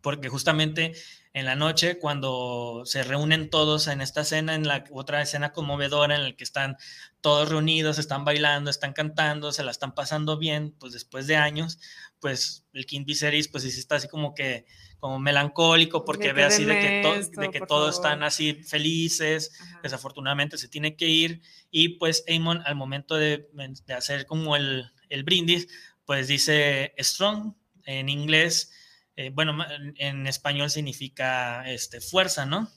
porque justamente en la noche, cuando se reúnen todos en esta escena, en la otra escena conmovedora en la que están todos reunidos, están bailando, están cantando, se la están pasando bien, pues después de años, pues el King Viserys pues sí está así como que como melancólico porque ve así de que, de que todos están así felices, desafortunadamente se tiene que ir y pues Aemon al momento de, de hacer como el, el brindis, pues dice strong en inglés eh, bueno, en español significa este, fuerza, ¿no?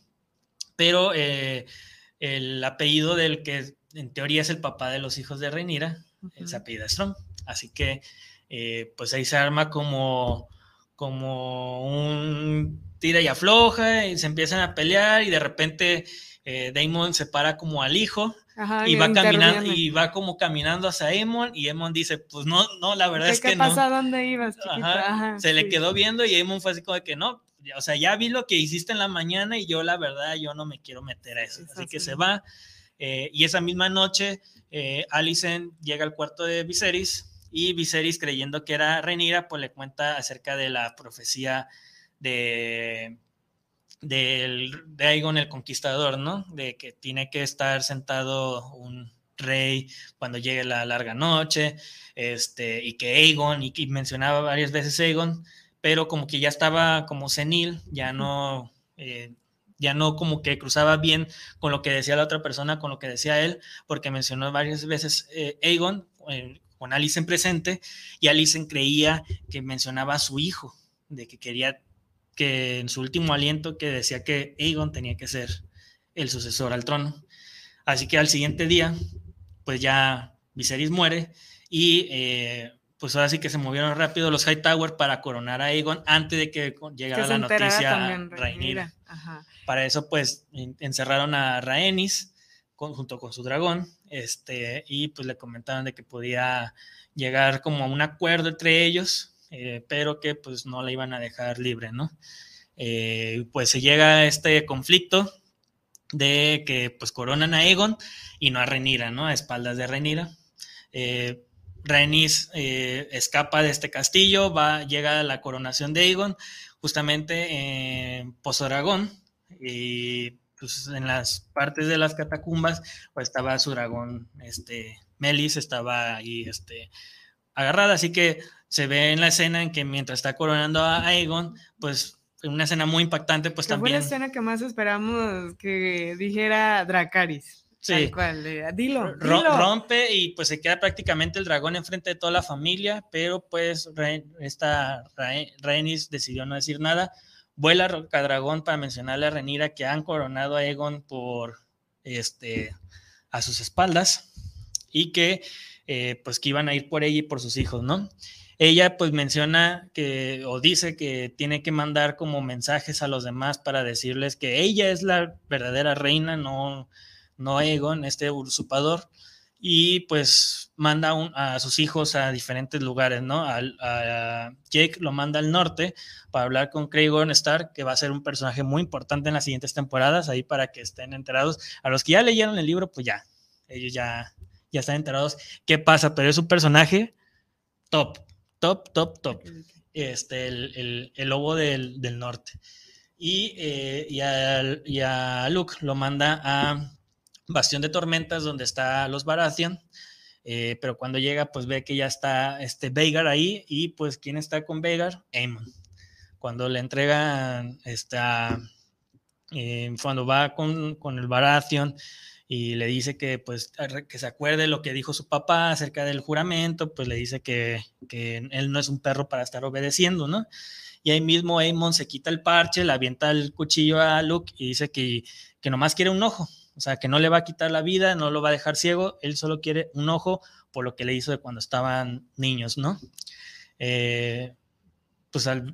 Pero eh, el apellido del que en teoría es el papá de los hijos de Reinira, se apellida Strong. Así que, eh, pues ahí se arma como, como un tira y afloja y se empiezan a pelear y de repente Damon se para como al hijo y va caminando y va como caminando hacia Emon y Emon dice, pues no, no, la verdad es que ¿Qué pasa? ¿Dónde ibas? se le quedó viendo y Emon fue así como de que no, o sea, ya vi lo que hiciste en la mañana y yo la verdad yo no me quiero meter a eso. así que se va eh, y esa misma noche eh, llega al cuarto de Viserys y Viserys creyendo que era Renira, pues le cuenta acerca de la profecía de del, de Aegon el Conquistador, ¿no? De que tiene que estar sentado un rey cuando llegue la larga noche, este, y que Aegon, y, mencionaba varias veces Aegon, pero como que ya estaba como senil, ya no, eh, ya no como que cruzaba bien con lo que decía la otra persona, con lo que decía él, porque mencionó varias veces eh, Aegon, eh, con Alicent presente, y Alicent creía que mencionaba a su hijo, de que quería que en su último aliento que decía que Aegon tenía que ser el sucesor al trono. Así que al siguiente día, pues ya Viserys muere y eh, pues ahora sí que se movieron rápido los Hightower para coronar a Aegon antes de que llegara la noticia a Rhaenyra. Para eso pues encerraron a Rhaenys junto con su dragón este, y pues le comentaron de que podía llegar como a un acuerdo entre ellos eh, pero que pues no la iban a dejar libre, ¿no? Eh, pues se llega a este conflicto de que pues coronan a Aegon y no a Renira, ¿no? A espaldas de Renira. Eh, eh, escapa de este castillo, va, llega a la coronación de Aegon, justamente en Pozo Dragón, y pues en las partes de las catacumbas, pues estaba su dragón, este, Melis estaba ahí, este, agarrada, así que se ve en la escena en que mientras está coronando a Aegon, pues una escena muy impactante, pues también. Fue la escena que más esperamos que dijera Dracaris. Sí. Cual, dilo, Rompe y pues se queda prácticamente el dragón enfrente de toda la familia, pero pues esta Rhaenys decidió no decir nada. Vuela Rocadragón para mencionarle a Renira que han coronado a Aegon por este a sus espaldas y que eh, pues que iban a ir por ella y por sus hijos, ¿no? ella pues menciona que o dice que tiene que mandar como mensajes a los demás para decirles que ella es la verdadera reina, no, no Egon, este usurpador, y pues manda a sus hijos a diferentes lugares, ¿no? A, Jake lo manda al norte para hablar con Craig Stark, que va a ser un personaje muy importante en las siguientes temporadas, ahí para que estén enterados. A los que ya leyeron el libro, pues ya, ellos ya, ya están enterados qué pasa, pero es un personaje top, top, top, top. Este, el, lobo del, norte. Y, eh, y, a, Luke lo manda a Bastión de Tormentas, donde está los Baratheon. Eh, pero cuando llega, pues ve que ya está este Veigar ahí. Y pues, ¿quién está con Veigar? Aemon. Cuando le entregan esta. Eh, cuando va con, con el Baratheon y le dice que pues que se acuerde lo que dijo su papá acerca del juramento, pues le dice que, que él no es un perro para estar obedeciendo, ¿no? Y ahí mismo Aemon se quita el parche, le avienta el cuchillo a Luke y dice que, que nomás quiere un ojo, o sea, que no le va a quitar la vida, no lo va a dejar ciego, él solo quiere un ojo por lo que le hizo de cuando estaban niños, ¿no? Eh, pues al,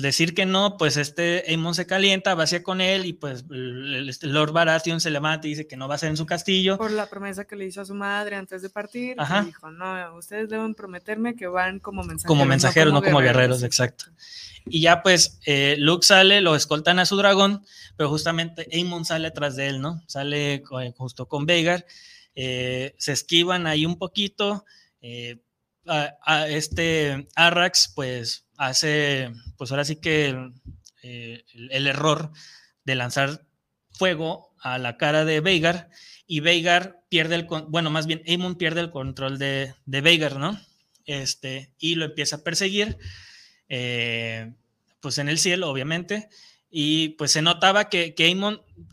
decir que no, pues este Aemon se calienta, va hacia con él y pues el, este Lord Baratheon se levanta y dice que no va a ser en su castillo. Por la promesa que le hizo a su madre antes de partir, dijo, no, ustedes deben prometerme que van como mensajeros. Como mensajeros, no como, guerreros, exacto. Y ya pues eh, Luke sale, lo escoltan a su dragón, pero justamente Aemon sale atrás de él, ¿no? Sale justo con Veigar, eh, se esquivan ahí un poquito, eh, a, este Arrax pues hace, pues ahora sí que eh, el, error de lanzar fuego a la cara de Veigar y Veigar pierde el, bueno, más bien Aemon pierde el control de, de Veigar, ¿no? Este, y lo empieza a perseguir, eh, pues en el cielo, obviamente, y pues se notaba que, que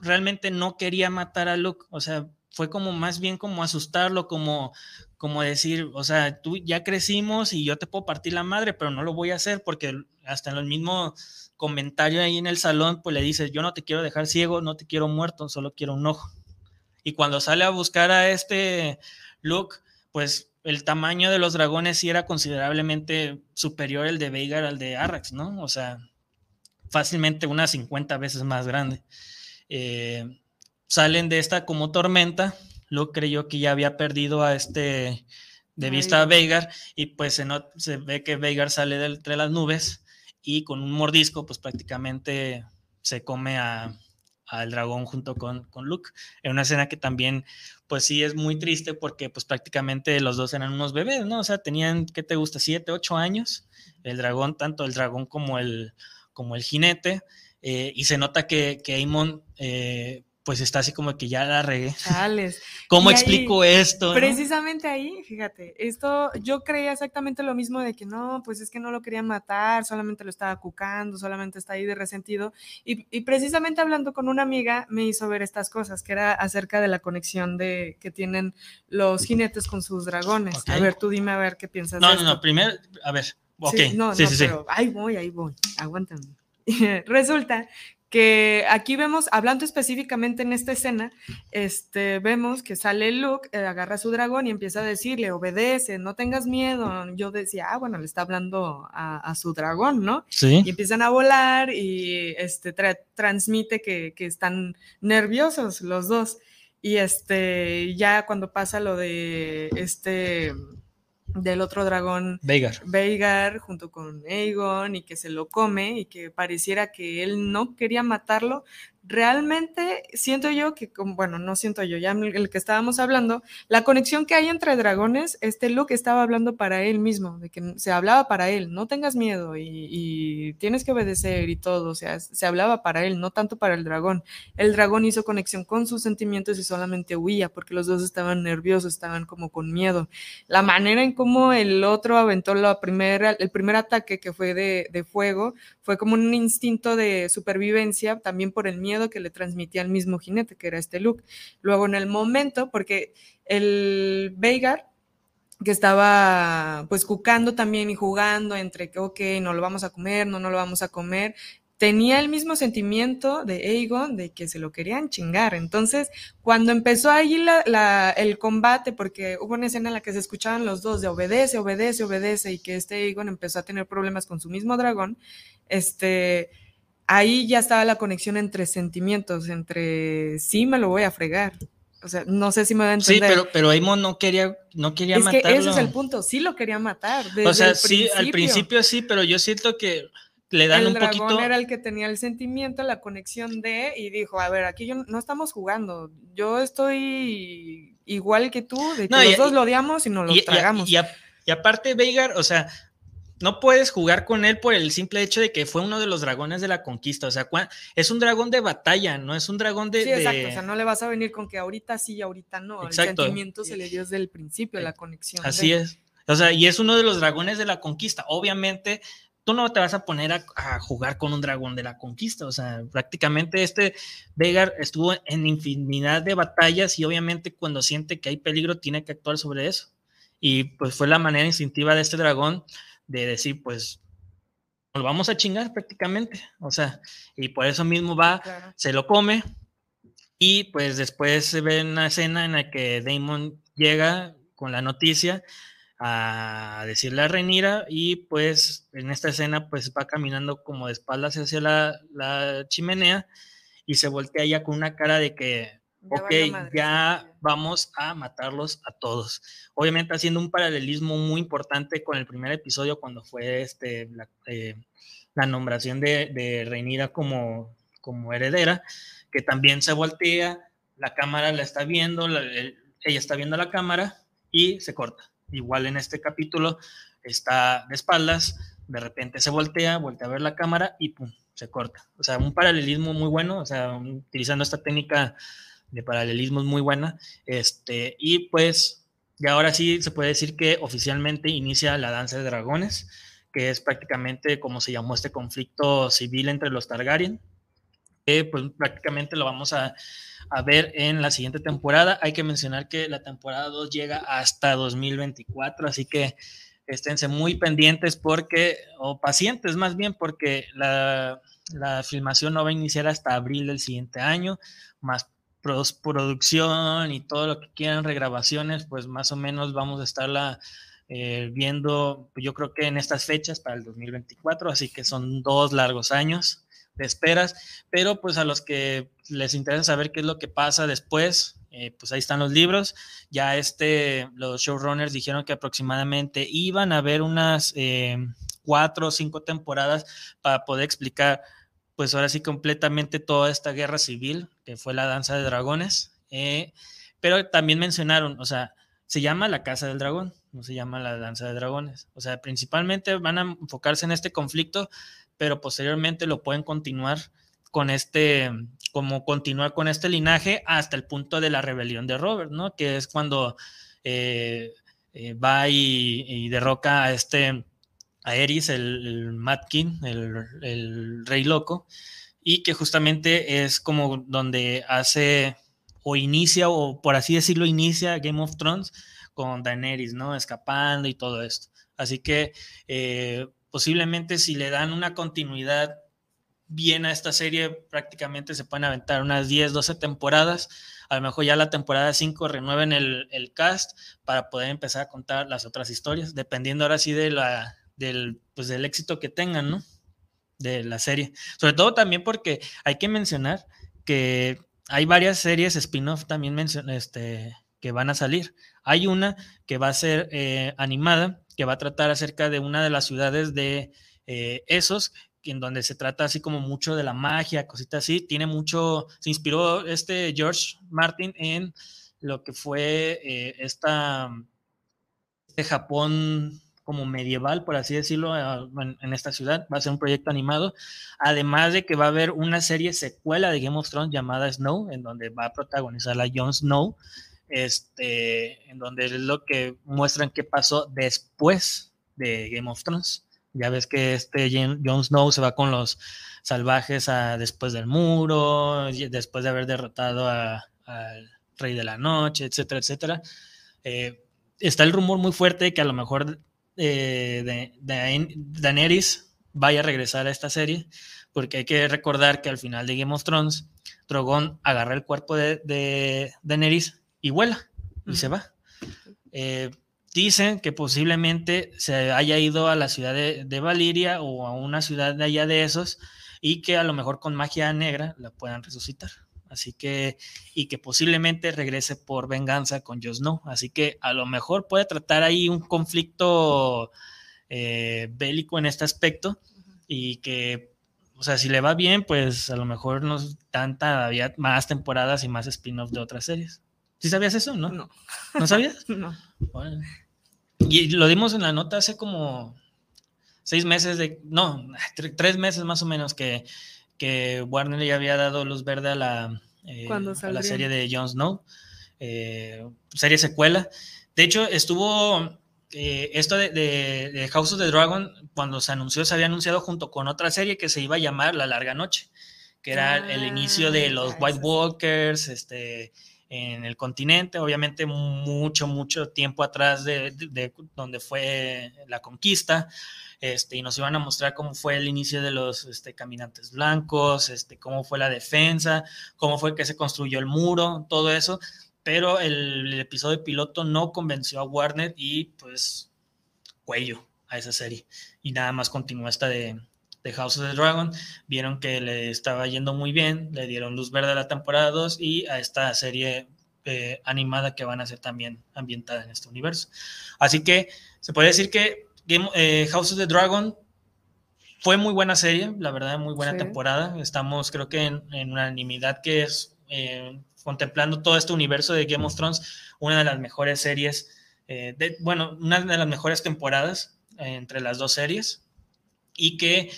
realmente no quería matar a Luke, o sea, fue como más bien como asustarlo, como, como decir, o sea, tú ya crecimos y yo te puedo partir la madre, pero no lo voy a hacer porque hasta en el mismo comentario ahí en el salón, pues le dices, yo no te quiero dejar ciego, no te quiero muerto, solo quiero un ojo. Y cuando sale a buscar a este Luke, pues el tamaño de los dragones sí era considerablemente superior el de Veigar al de Arrax, ¿no? O sea, fácilmente unas 50 veces más grande. Eh, salen de esta como tormenta Luke creyó que ya había perdido a este de vista a Veigar y pues se, no, se ve que Veigar sale de entre las nubes y con un mordisco pues prácticamente se come a, al dragón junto con, con Luke. En una escena que también pues sí es muy triste porque pues prácticamente los dos eran unos bebés, ¿no? O sea, tenían, ¿qué te gusta? Siete, ocho años. El dragón, tanto el dragón como el, como el jinete. Eh, y se nota que, que Aemon eh, pues está así como que ya la regué. Chales. ¿Cómo explico esto? Precisamente ahí, fíjate, esto yo creía exactamente lo mismo de que no, pues es que no lo quería matar, solamente lo estaba cucando, solamente está ahí de resentido. Y, precisamente hablando con una amiga me hizo ver estas cosas, que era acerca de la conexión de que tienen los jinetes con sus dragones. A ver, tú dime a ver qué piensas. No, no, no, primero, a ver, ok. Sí, no, sí, no, pero ahí voy, ahí voy, aguántame. Resulta que aquí vemos, hablando específicamente en esta escena, este, vemos que sale Luke, eh, agarra a su dragón y empieza a decirle, obedece, no tengas miedo. Yo decía, ah, bueno, le está hablando a, su dragón, ¿no? Sí. Y empiezan a volar y este, transmite que, que, están nerviosos los dos. Y este, ya cuando pasa lo de este del otro dragón Veigar. Veigar junto con Aegon y que se lo come y que pareciera que él no quería matarlo, realmente siento yo que, bueno, no siento yo, ya el que estábamos hablando, la conexión que hay entre dragones, este Luke estaba hablando para él mismo, de que se hablaba para él, no tengas miedo y, tienes que obedecer y todo, o sea, se hablaba para él, no tanto para el dragón. El dragón hizo conexión con sus sentimientos y solamente huía porque los dos estaban nerviosos, estaban como con miedo. La manera en cómo el otro aventó la primera, el primer ataque que fue de, de fuego fue como un instinto de supervivencia, también por el miedo que le transmitía al mismo jinete, que era este Luke. Luego en el momento, porque el Veigar, que estaba pues cucando también y jugando entre que, ok, no lo vamos a comer, no, no lo vamos a comer, tenía el mismo sentimiento de Aegon de que se lo querían chingar. Entonces, cuando empezó ahí el combate, porque hubo una escena en la que se escuchaban los dos de obedece, obedece, obedece, y que este Aegon empezó a tener problemas con su mismo dragón, este, ahí ya estaba la conexión entre sentimientos, entre sí me lo voy a fregar. O sea, no sé si me va a entender. Sí, pero, pero Aemon no quería, no quería es Que ese es el punto, sí lo quería matar. o sea, sí, al principio sí, pero yo siento que le dan el un dragón poquito. era el que tenía el sentimiento, la conexión de, y dijo, a ver, aquí yo no estamos jugando, yo estoy igual que tú, de que No, y- los dos lo odiamos y nos lo y, y- tragamos. y a- y aparte, Veigar, o sea, no puedes jugar con él por el simple hecho de que fue uno de los dragones de la conquista. O sea, es un dragón de batalla, no es un dragón de. sí, exacto, de- o sea, no le vas a venir con que ahorita sí y ahorita no, Exacto. el sentimiento se le dio desde el principio, la conexión. Así de- es. O sea, y es uno de los dragones de la conquista. Obviamente, tú no te vas a poner a, a jugar con un dragón de la conquista. O sea, prácticamente este Veigar estuvo en infinidad de batallas y obviamente cuando siente que hay peligro tiene que actuar sobre eso. Y pues fue la manera instintiva de este dragón de decir, pues, nos vamos a chingar prácticamente. O sea, y por eso mismo va, Claro. se lo come y pues después se ve una escena en la que Damon llega con la noticia a decirle a Renira y pues en esta escena pues va caminando como de espaldas hacia la, la chimenea y se voltea ya con una cara de que ok, valió madre, ya vamos a matarlos a todos. Obviamente haciendo un paralelismo muy importante con el primer episodio cuando fue este, la, eh, la nombración de, de Reinira como, como heredera, que también se voltea, la cámara la está viendo, la- el- ella está viendo la cámara y se corta. Igual en este capítulo está de espaldas, de repente se voltea, voltea a ver la cámara y pum, se corta. O sea, un paralelismo muy bueno, o sea, utilizando esta técnica de paralelismo es muy buena. Este, y pues, y ahora sí se puede decir que oficialmente inicia la danza de dragones, que es prácticamente como se llamó este conflicto civil entre los Targaryen. que pues prácticamente lo vamos a, a ver en la siguiente temporada. Hay que mencionar que la temporada 2 llega hasta 2024, así que esténse muy pendientes porque, o pacientes más bien, porque la, la filmación no va a iniciar hasta abril del siguiente año, más producción y todo lo que quieran, regrabaciones, pues más o menos vamos a estarla eh, viendo, pues, yo creo que en estas fechas para el 2024, así que son dos largos años de esperas, pero pues a los que les interesa saber qué es lo que pasa después, eh, pues ahí están los libros, ya este, los showrunners dijeron que aproximadamente iban a haber unas eh, cuatro o cinco temporadas para poder explicar pues ahora sí completamente toda esta guerra civil que fue la danza de dragones, eh, pero también mencionaron, o sea, se llama la casa del dragón, no se llama la danza de dragones, o sea, principalmente van a enfocarse en este conflicto, pero posteriormente lo pueden continuar con este, como continuar con este linaje hasta el punto de la rebelión de Robert, ¿no? Que es cuando eh, eh, va y, y, derroca a este, a Eris, el, el el, el, rey loco, y que justamente es como donde hace o inicia, o por así decirlo, inicia Game of Thrones con Daenerys, ¿no? Escapando y todo esto. Así que eh, posiblemente si le dan una continuidad bien a esta serie, prácticamente se pueden aventar unas 10, 12 temporadas. A lo mejor ya la temporada 5 renueven el, el, cast para poder empezar a contar las otras historias, dependiendo ahora sí de la, del, pues del éxito que tengan, ¿no? De la serie. Sobre todo también porque hay que mencionar que hay varias series spin-off también este, que van a salir. Hay una que va a ser eh, animada, que va a tratar acerca de una de las ciudades de eh, esos, en donde se trata así como mucho de la magia, cositas así. Tiene mucho, se inspiró este George Martin en lo que fue eh, esta, este Japón como medieval, por así decirlo, en, esta ciudad. Va a ser un proyecto animado. Además de que va a haber una serie secuela de Game of Thrones llamada Snow, en donde va a protagonizar a Jon Snow, este, en donde es lo que muestran qué pasó después de Game of Thrones. Ya ves que este Jon Snow se va con los salvajes a, después del muro, después de haber derrotado al Rey de la Noche, etcétera, etcétera. Eh, está el rumor muy fuerte de que a lo mejor eh, de, de, Daenerys vaya a regresar a esta serie, porque hay que recordar que al final de Game of Thrones, Drogon agarra el cuerpo de, de Daenerys y vuela y uh -huh. se va. Eh, dicen que posiblemente se haya ido a la ciudad de, de, Valiria o a una ciudad de allá de esos y que a lo mejor con magia negra la puedan resucitar. Así que, y que posiblemente regrese por venganza con Jon Snow. Así que a lo mejor puede tratar ahí un conflicto eh, bélico en este aspecto. y que, o sea, si le va bien, pues a lo mejor nos dan todavía más temporadas y más spin-off de otras series. ¿Sí sabías eso, no? No. ¿No sabías? No. Bueno. Y lo dimos en la nota hace como seis meses de, no, tre- tres meses más o menos que, que Warner ya había dado luz verde a la, eh, serie de Jon Snow, eh, serie secuela. De hecho, estuvo eh, esto de, de- de House of the Dragon, cuando se anunció, se había anunciado junto con otra serie que se iba a llamar La Larga Noche, que era el inicio de Ah, los White. Walkers, este, en el continente, obviamente mucho, mucho tiempo atrás de donde fue la conquista, este, y nos iban a mostrar cómo fue el inicio de los este, caminantes blancos, este, cómo fue la defensa, cómo fue que se construyó el muro, todo eso, pero el, episodio piloto no convenció a Warner y pues cuello a esa serie, y nada más continuó esta de House of the Dragon, vieron que le estaba yendo muy bien, le dieron luz verde a la temporada 2 y a esta serie eh, animada que van a ser también ambientada en este universo. Así que se puede decir que Game- eh, House of the Dragon fue muy buena serie, la verdad, muy buena Sí. temporada. Estamos, creo que, en, en unanimidad que es eh, contemplando todo este universo de Game of Thrones, una de las mejores series, eh, de- bueno, una de las mejores temporadas entre las dos series y que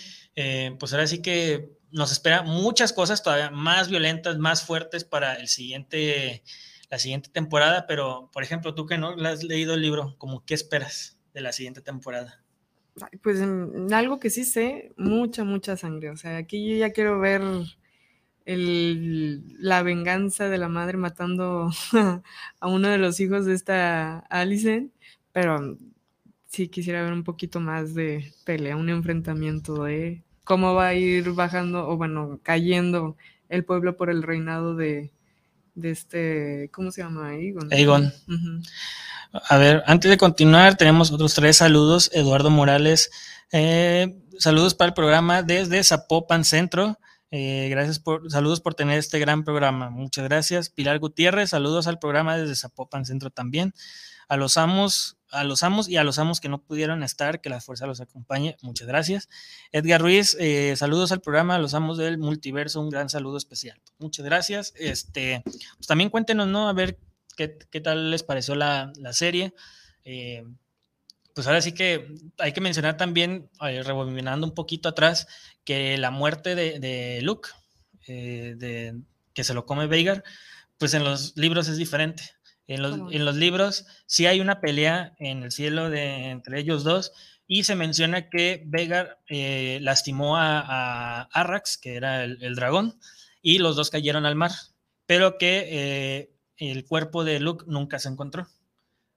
pues ahora sí que nos espera muchas cosas todavía más violentas, más fuertes para el siguiente, la siguiente temporada, pero por ejemplo, tú que no le has leído el libro, como qué esperas de la siguiente temporada? Pues algo que sí sé, mucha, mucha sangre. O sea, aquí yo ya quiero ver el- la venganza de la madre matando a uno de los hijos de esta Alicent, pero sí quisiera ver un poquito más de pelea, un enfrentamiento de cómo va a ir bajando, o bueno, cayendo el pueblo por el reinado de, de este, ¿cómo se llama? Aegon. Aegon. A ver, antes de continuar, tenemos otros tres saludos. Eduardo Morales, eh, saludos para el programa desde Zapopan Centro. Eh, gracias por, saludos por tener este gran programa. Muchas gracias. Pilar Gutiérrez, saludos al programa desde Zapopan Centro también. A los amos, a los amos y a los amos que no pudieron estar, que la fuerza los acompañe. Muchas gracias. Edgar Ruiz, eh, saludos al programa, a los amos del multiverso, un gran saludo especial. Muchas gracias. Este, pues también cuéntenos, ¿no? A ver qué, qué tal les pareció la, la serie. Eh, pues ahora sí que hay que mencionar también, eh, rebobinando un poquito atrás, que la muerte de, de Luke, eh, de, que se lo come Veigar, pues en los libros es diferente. En los, en los libros sí hay una pelea en el cielo de, entre ellos dos y se menciona que Veigar eh, lastimó a, a Arrax, que era el, el dragón, y los dos cayeron al mar, pero que el cuerpo de Luke nunca se encontró.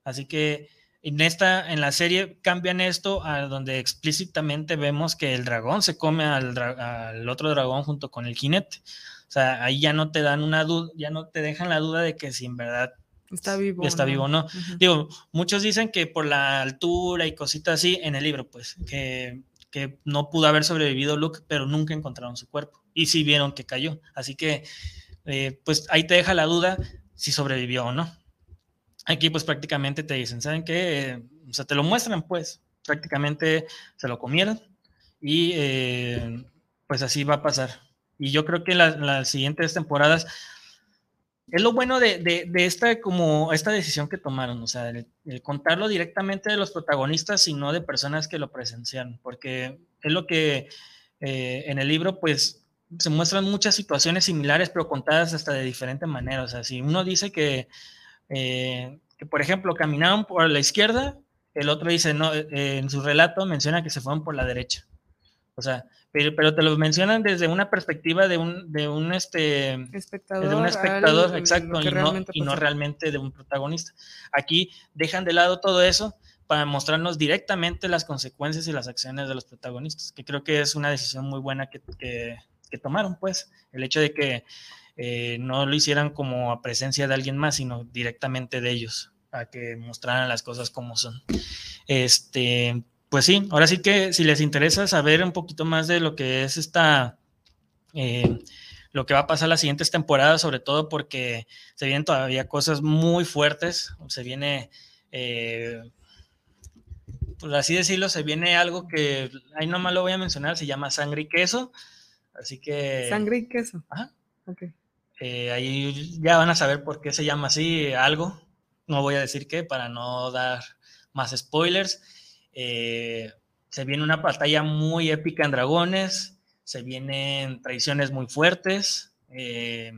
Así que en esta, en la serie cambian esto a donde explícitamente vemos que el dragón se come al, dra al otro dragón junto con el jinete. O sea, ahí ya no te dan una duda, ya no te dejan la duda de que si en verdad Está vivo. está ¿no? vivo o no. Digo, muchos dicen que por la altura y cositas así en el libro, pues, que, que no pudo haber sobrevivido Luke, pero nunca encontraron su cuerpo. Y sí vieron que cayó. Así que, eh, pues ahí te deja la duda si sobrevivió o no. Aquí, pues prácticamente te dicen, ¿saben qué? Eh, o sea, te lo muestran, pues, prácticamente se lo comieron y eh, pues así va a pasar. Y yo creo que las siguientes temporadas es lo bueno de, de, esta, como, esta decisión que tomaron, o sea, el contarlo directamente de los protagonistas y no de personas que lo presenciaron, porque es lo que eh, en el libro, pues, se muestran muchas situaciones similares, pero contadas hasta de diferente manera. O sea, si uno dice que, eh, que por ejemplo, caminaron por la izquierda, el otro dice, no, eh, en su relato menciona que se fueron por la derecha. O sea, pero, pero te lo mencionan desde una perspectiva de un, de un este, Espectador. de un espectador, exacto, y no, realmente y no realmente de un protagonista. Aquí dejan de lado todo eso para mostrarnos directamente las consecuencias y las acciones de los protagonistas, que creo que es una decisión muy buena que, que, que tomaron, pues, el hecho de que eh, no lo hicieran como a presencia de alguien más, sino directamente de ellos, a que mostraran las cosas como son. Este, pues sí, ahora sí que si les interesa saber un poquito más de lo que es esta, eh, lo que va a pasar las siguientes temporadas, sobre todo porque se vienen todavía cosas muy fuertes, se viene, eh, por así decirlo, se viene algo que ahí nomás lo voy a mencionar, se llama sangre y queso. Así que. Sangre y queso. Ajá. Ok. Eh, ahí ya van a saber por qué se llama así algo. No voy a decir qué para no dar más spoilers. Eh, se viene una batalla muy épica en Dragones. Se vienen traiciones muy fuertes. Eh,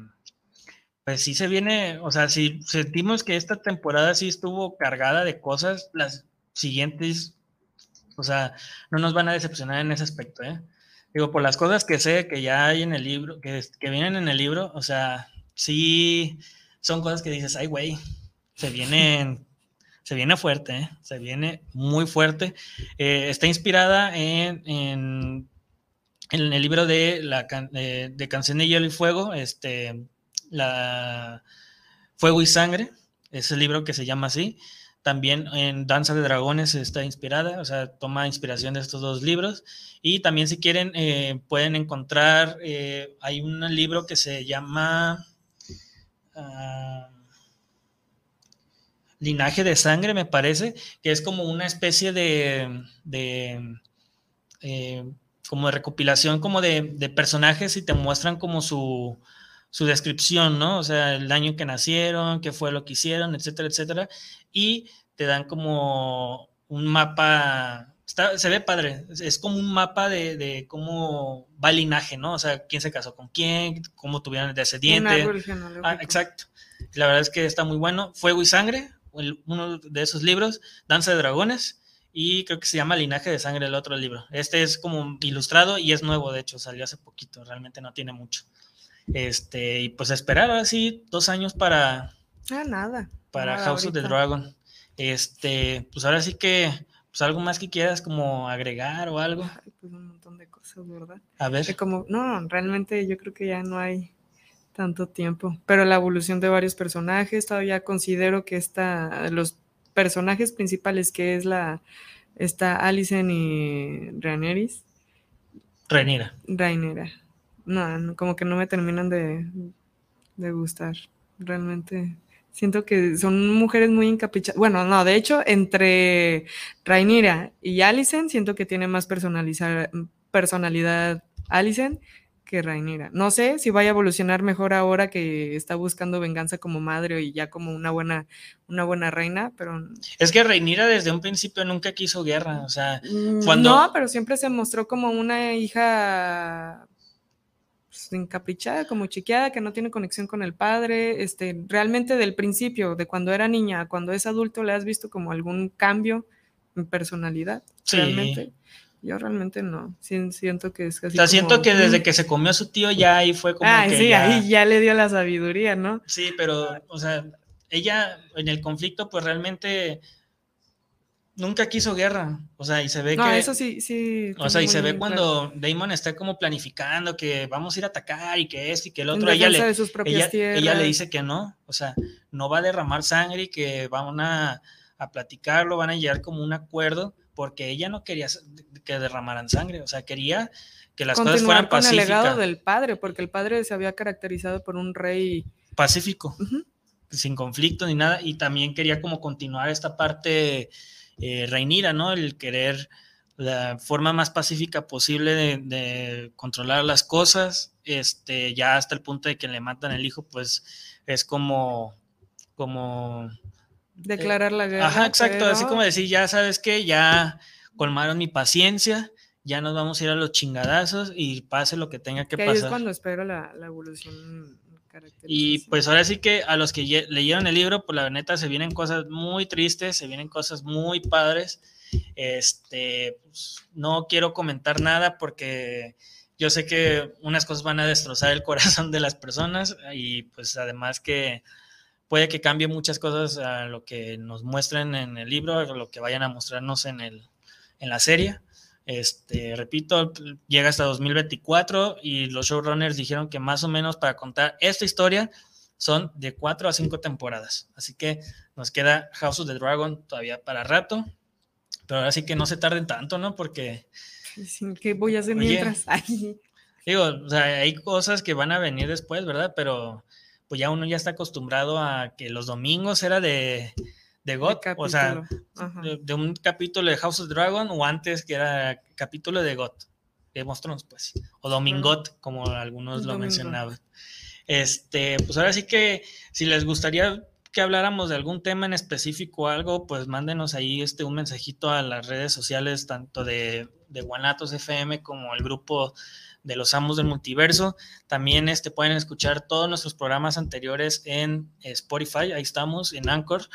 pues sí se viene, o sea, si sentimos que esta temporada sí estuvo cargada de cosas, las siguientes, o sea, no nos van a decepcionar en ese aspecto, ¿eh? Digo, por las cosas que sé que ya hay en el libro, que, que vienen en el libro, o sea, sí son cosas que dices, ay, güey, se vienen, se viene fuerte, ¿eh? se viene muy fuerte. Eh, está inspirada en, en, en, el libro de, la, de, de Canción de Hielo y Fuego, este, la Fuego y Sangre, es el libro que se llama así. También en Danza de Dragones está inspirada, o sea, toma inspiración de estos dos libros. Y también si quieren, eh, pueden encontrar, eh, hay un libro que se llama uh, Linaje de Sangre, me parece, que es como una especie de, eh, como de recopilación como de, personajes y te muestran como su, su descripción, ¿no? O sea, el año que nacieron, qué fue lo que hicieron, etcétera, etcétera. Y te dan como un mapa, está, se ve padre, es como un mapa de, de, cómo va el linaje, ¿no? O sea, quién se casó con quién, cómo tuvieron el descendiente. Ah, exacto. La verdad es que está muy bueno. Fuego y Sangre, uno de esos libros, Danza de Dragones, y creo que se llama Linaje de Sangre el otro libro. Este es como ilustrado y es nuevo, de hecho, salió hace poquito, realmente no tiene mucho. Este, y pues esperar así dos años para. Ah, nada. Para nada House ahorita. of the Dragon. Este, pues ahora sí que, pues algo más que quieras como agregar o algo. Ay, pues un montón de cosas, ¿verdad? A ver. Que como, no, realmente yo creo que ya no hay tanto tiempo. Pero la evolución de varios personajes, todavía considero que esta, los personajes principales, que es la, esta Alicent y Rhaenerys. Rhaenyra. Rhaenyra no, como que no me terminan de, de gustar. Realmente siento que son mujeres muy encaprichadas. Bueno, no, de hecho, entre Rainira y Alicent, siento que tiene más personalidad Alicent que Rainira. No sé si vaya a evolucionar mejor ahora que está buscando venganza como madre y ya como una buena, una buena reina, pero... Es que Rainira desde un principio nunca quiso guerra, o sea, mm, cuando... No, pero siempre se mostró como una hija pues, encaprichada, como chiqueada, que no tiene conexión con el padre, este, realmente del principio, de cuando era niña a cuando es adulto, ¿le has visto como algún cambio en personalidad? Sí. Realmente. Yo realmente no, siento que es casi. O sea, siento que desde que se comió a su tío ya ahí fue como. Ah, que sí, ya... ahí ya le dio la sabiduría, ¿no? Sí, pero, o sea, ella en el conflicto, pues realmente nunca quiso guerra. O sea, y se ve no, que. eso sí, sí. O sea, y se ve cuando. Damon está como planificando que vamos a ir a atacar y que esto y que el otro. Ella le, ella, ella, le dice que no. O sea, no va a derramar sangre y que van a, a platicarlo, van a llegar como un acuerdo, porque ella no quería que derramaran sangre. O sea, quería que las Continuar cosas fueran con pacíficas. el legado del padre, porque el padre se había caracterizado por un rey pacífico, uh -huh. sin conflicto ni nada, y también quería como continuar esta parte eh, Reinira, ¿no? El querer la forma más pacífica posible de, de, controlar las cosas, este, ya hasta el punto de que le matan el hijo, pues es como, como declarar la guerra. Ajá, exacto, pero... así como decir, ya sabes que ya colmaron mi paciencia, ya nos vamos a ir a los chingadazos y pase lo que tenga que, que pasar. es cuando espero la, la evolución y pues ahora sí que a los que leyeron el libro, pues la neta se vienen cosas muy tristes, se vienen cosas muy padres. Este, pues, no quiero comentar nada porque yo sé que unas cosas van a destrozar el corazón de las personas y pues además que puede que cambie muchas cosas a lo que nos muestren en el libro, a lo que vayan a mostrarnos en, el, en la serie. Este, repito, llega hasta 2024 y los showrunners dijeron que más o menos para contar esta historia son de 4 a 5 temporadas. Así que nos queda House of the Dragon todavía para rato. Pero ahora sí que no se tarden tanto, ¿no? Porque... ¿Qué voy a hacer Oye, mientras? Ay. Digo, o sea, hay cosas que van a venir después, ¿verdad? Pero pues ya uno ya está acostumbrado a que los domingos era de, de God, o sea, de, un capítulo de House of Dragon o antes que era capítulo de God, de Monstruos, pues, o Domingot, como algunos lo mencionaban. Este, pues ahora sí que si les gustaría que habláramos de algún tema en específico o algo, pues mándenos ahí este un mensajito a las redes sociales, tanto de, de Guanatos FM como el grupo de los amos del multiverso. También este, pueden escuchar todos nuestros programas anteriores en Spotify, ahí estamos, en Anchor.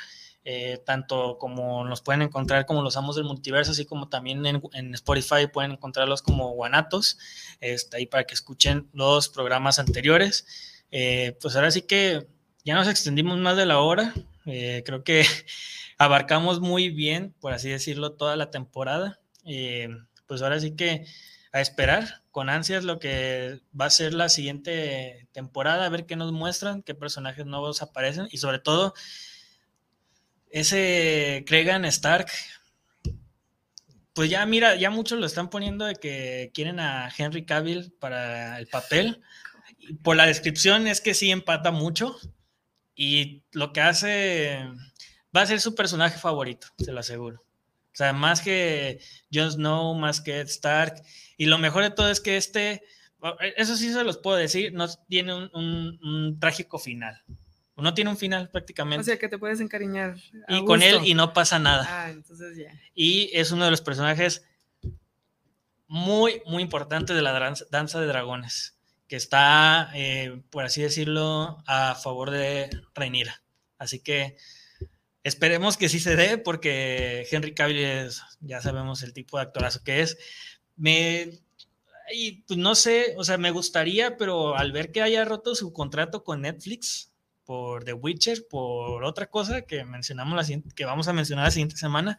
Eh, tanto como nos pueden encontrar como los amos del multiverso, así como también en, Spotify pueden encontrarlos como guanatos, este, ahí para que escuchen los programas anteriores. Eh, pues ahora sí que ya nos extendimos más de la hora, eh, creo que abarcamos muy bien, por así decirlo, toda la temporada. pues ahora sí que a esperar con ansias lo que va a ser la siguiente temporada, a ver qué nos muestran, qué personajes nuevos aparecen y sobre todo ese Cregan Stark, pues ya mira, ya muchos lo están poniendo de que quieren a Henry Cavill para el papel. Por la descripción es que sí empata mucho y lo que hace va a ser su personaje favorito, se lo aseguro. O sea, más que Jon Snow, más que Stark. Y lo mejor de todo es que este, eso sí se los puedo decir, no tiene un trágico final no tiene un final prácticamente. O sea, que te puedes encariñar. y con él y no pasa nada. Ah, entonces ya. Y es uno de los personajes muy, muy importantes de la danza de dragones, que está, eh, por así decirlo, a favor de Reinira. Así que esperemos que sí se dé, porque Henry Cavill es, ya sabemos el tipo de actorazo que es. Me, y pues no sé, o sea, me gustaría, pero al ver que haya roto su contrato con Netflix, por The Witcher, por otra cosa que mencionamos la que vamos a mencionar la siguiente semana,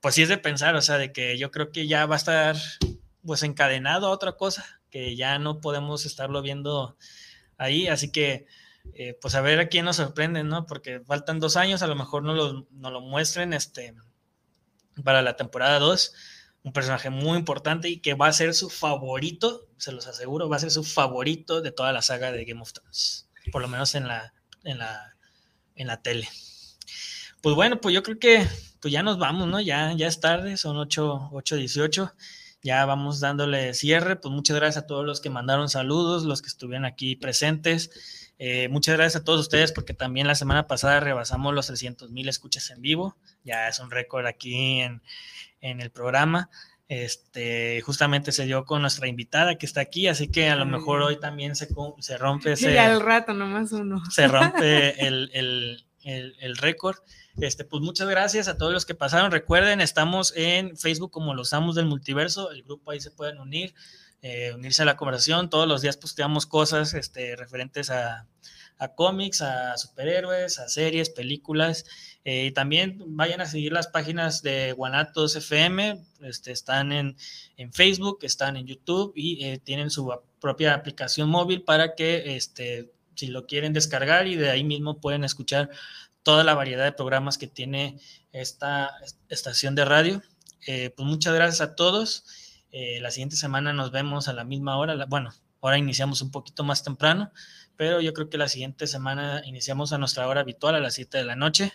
pues sí es de pensar, o sea, de que yo creo que ya va a estar pues encadenado a otra cosa, que ya no podemos estarlo viendo ahí, así que eh, pues a ver a quién nos sorprende, ¿no? Porque faltan dos años, a lo mejor no lo, no lo muestren este, para la temporada 2, un personaje muy importante y que va a ser su favorito, se los aseguro, va a ser su favorito de toda la saga de Game of Thrones, por lo menos en la en la, en la tele. Pues bueno, pues yo creo que pues ya nos vamos, ¿no? Ya, ya es tarde, son 8, 8.18, ya vamos dándole cierre. Pues muchas gracias a todos los que mandaron saludos, los que estuvieron aquí presentes. Eh, muchas gracias a todos ustedes porque también la semana pasada rebasamos los 300 mil escuchas en vivo. Ya es un récord aquí en, en el programa. Este, justamente se dio con nuestra invitada que está aquí, así que a lo mejor hoy también se, se rompe ese. Ya al rato, nomás uno. Se rompe el, el, el, récord. Este, pues muchas gracias a todos los que pasaron. Recuerden, estamos en Facebook como Los Amos del Multiverso. El grupo ahí se pueden unir, eh, unirse a la conversación. Todos los días posteamos cosas este, referentes a, a cómics, a superhéroes, a series, películas. Eh, también vayan a seguir las páginas de Guanatos FM, este, están en, Facebook, están en YouTube y eh, tienen su propia aplicación móvil para que este, si lo quieren descargar y de ahí mismo pueden escuchar toda la variedad de programas que tiene esta estación de radio. Eh, pues muchas gracias a todos. la siguiente semana nos vemos a la misma hora. Bueno, ahora iniciamos un poquito más temprano pero yo creo que la siguiente semana iniciamos a nuestra hora habitual a las 7 de la noche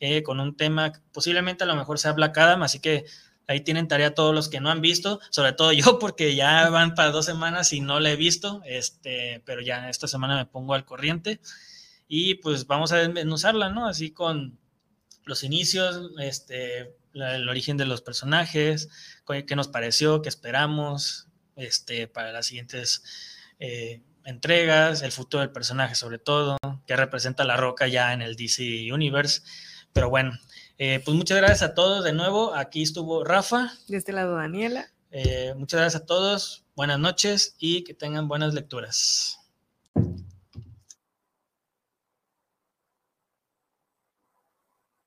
eh, con un tema posiblemente a lo mejor sea Black Adam, así que ahí tienen tarea todos los que no han visto, sobre todo yo porque ya van para dos semanas y no la he visto, este, pero ya esta semana me pongo al corriente y pues vamos a desmenuzarla, ¿no? Así con los inicios, este, el origen de los personajes, qué nos pareció, qué esperamos, este, para las siguientes... Eh, entregas, el futuro del personaje sobre todo, que representa la roca ya en el DC Universe. Pero bueno, eh, pues muchas gracias a todos de nuevo. Aquí estuvo Rafa. De este lado Daniela. Eh, muchas gracias a todos. Buenas noches y que tengan buenas lecturas.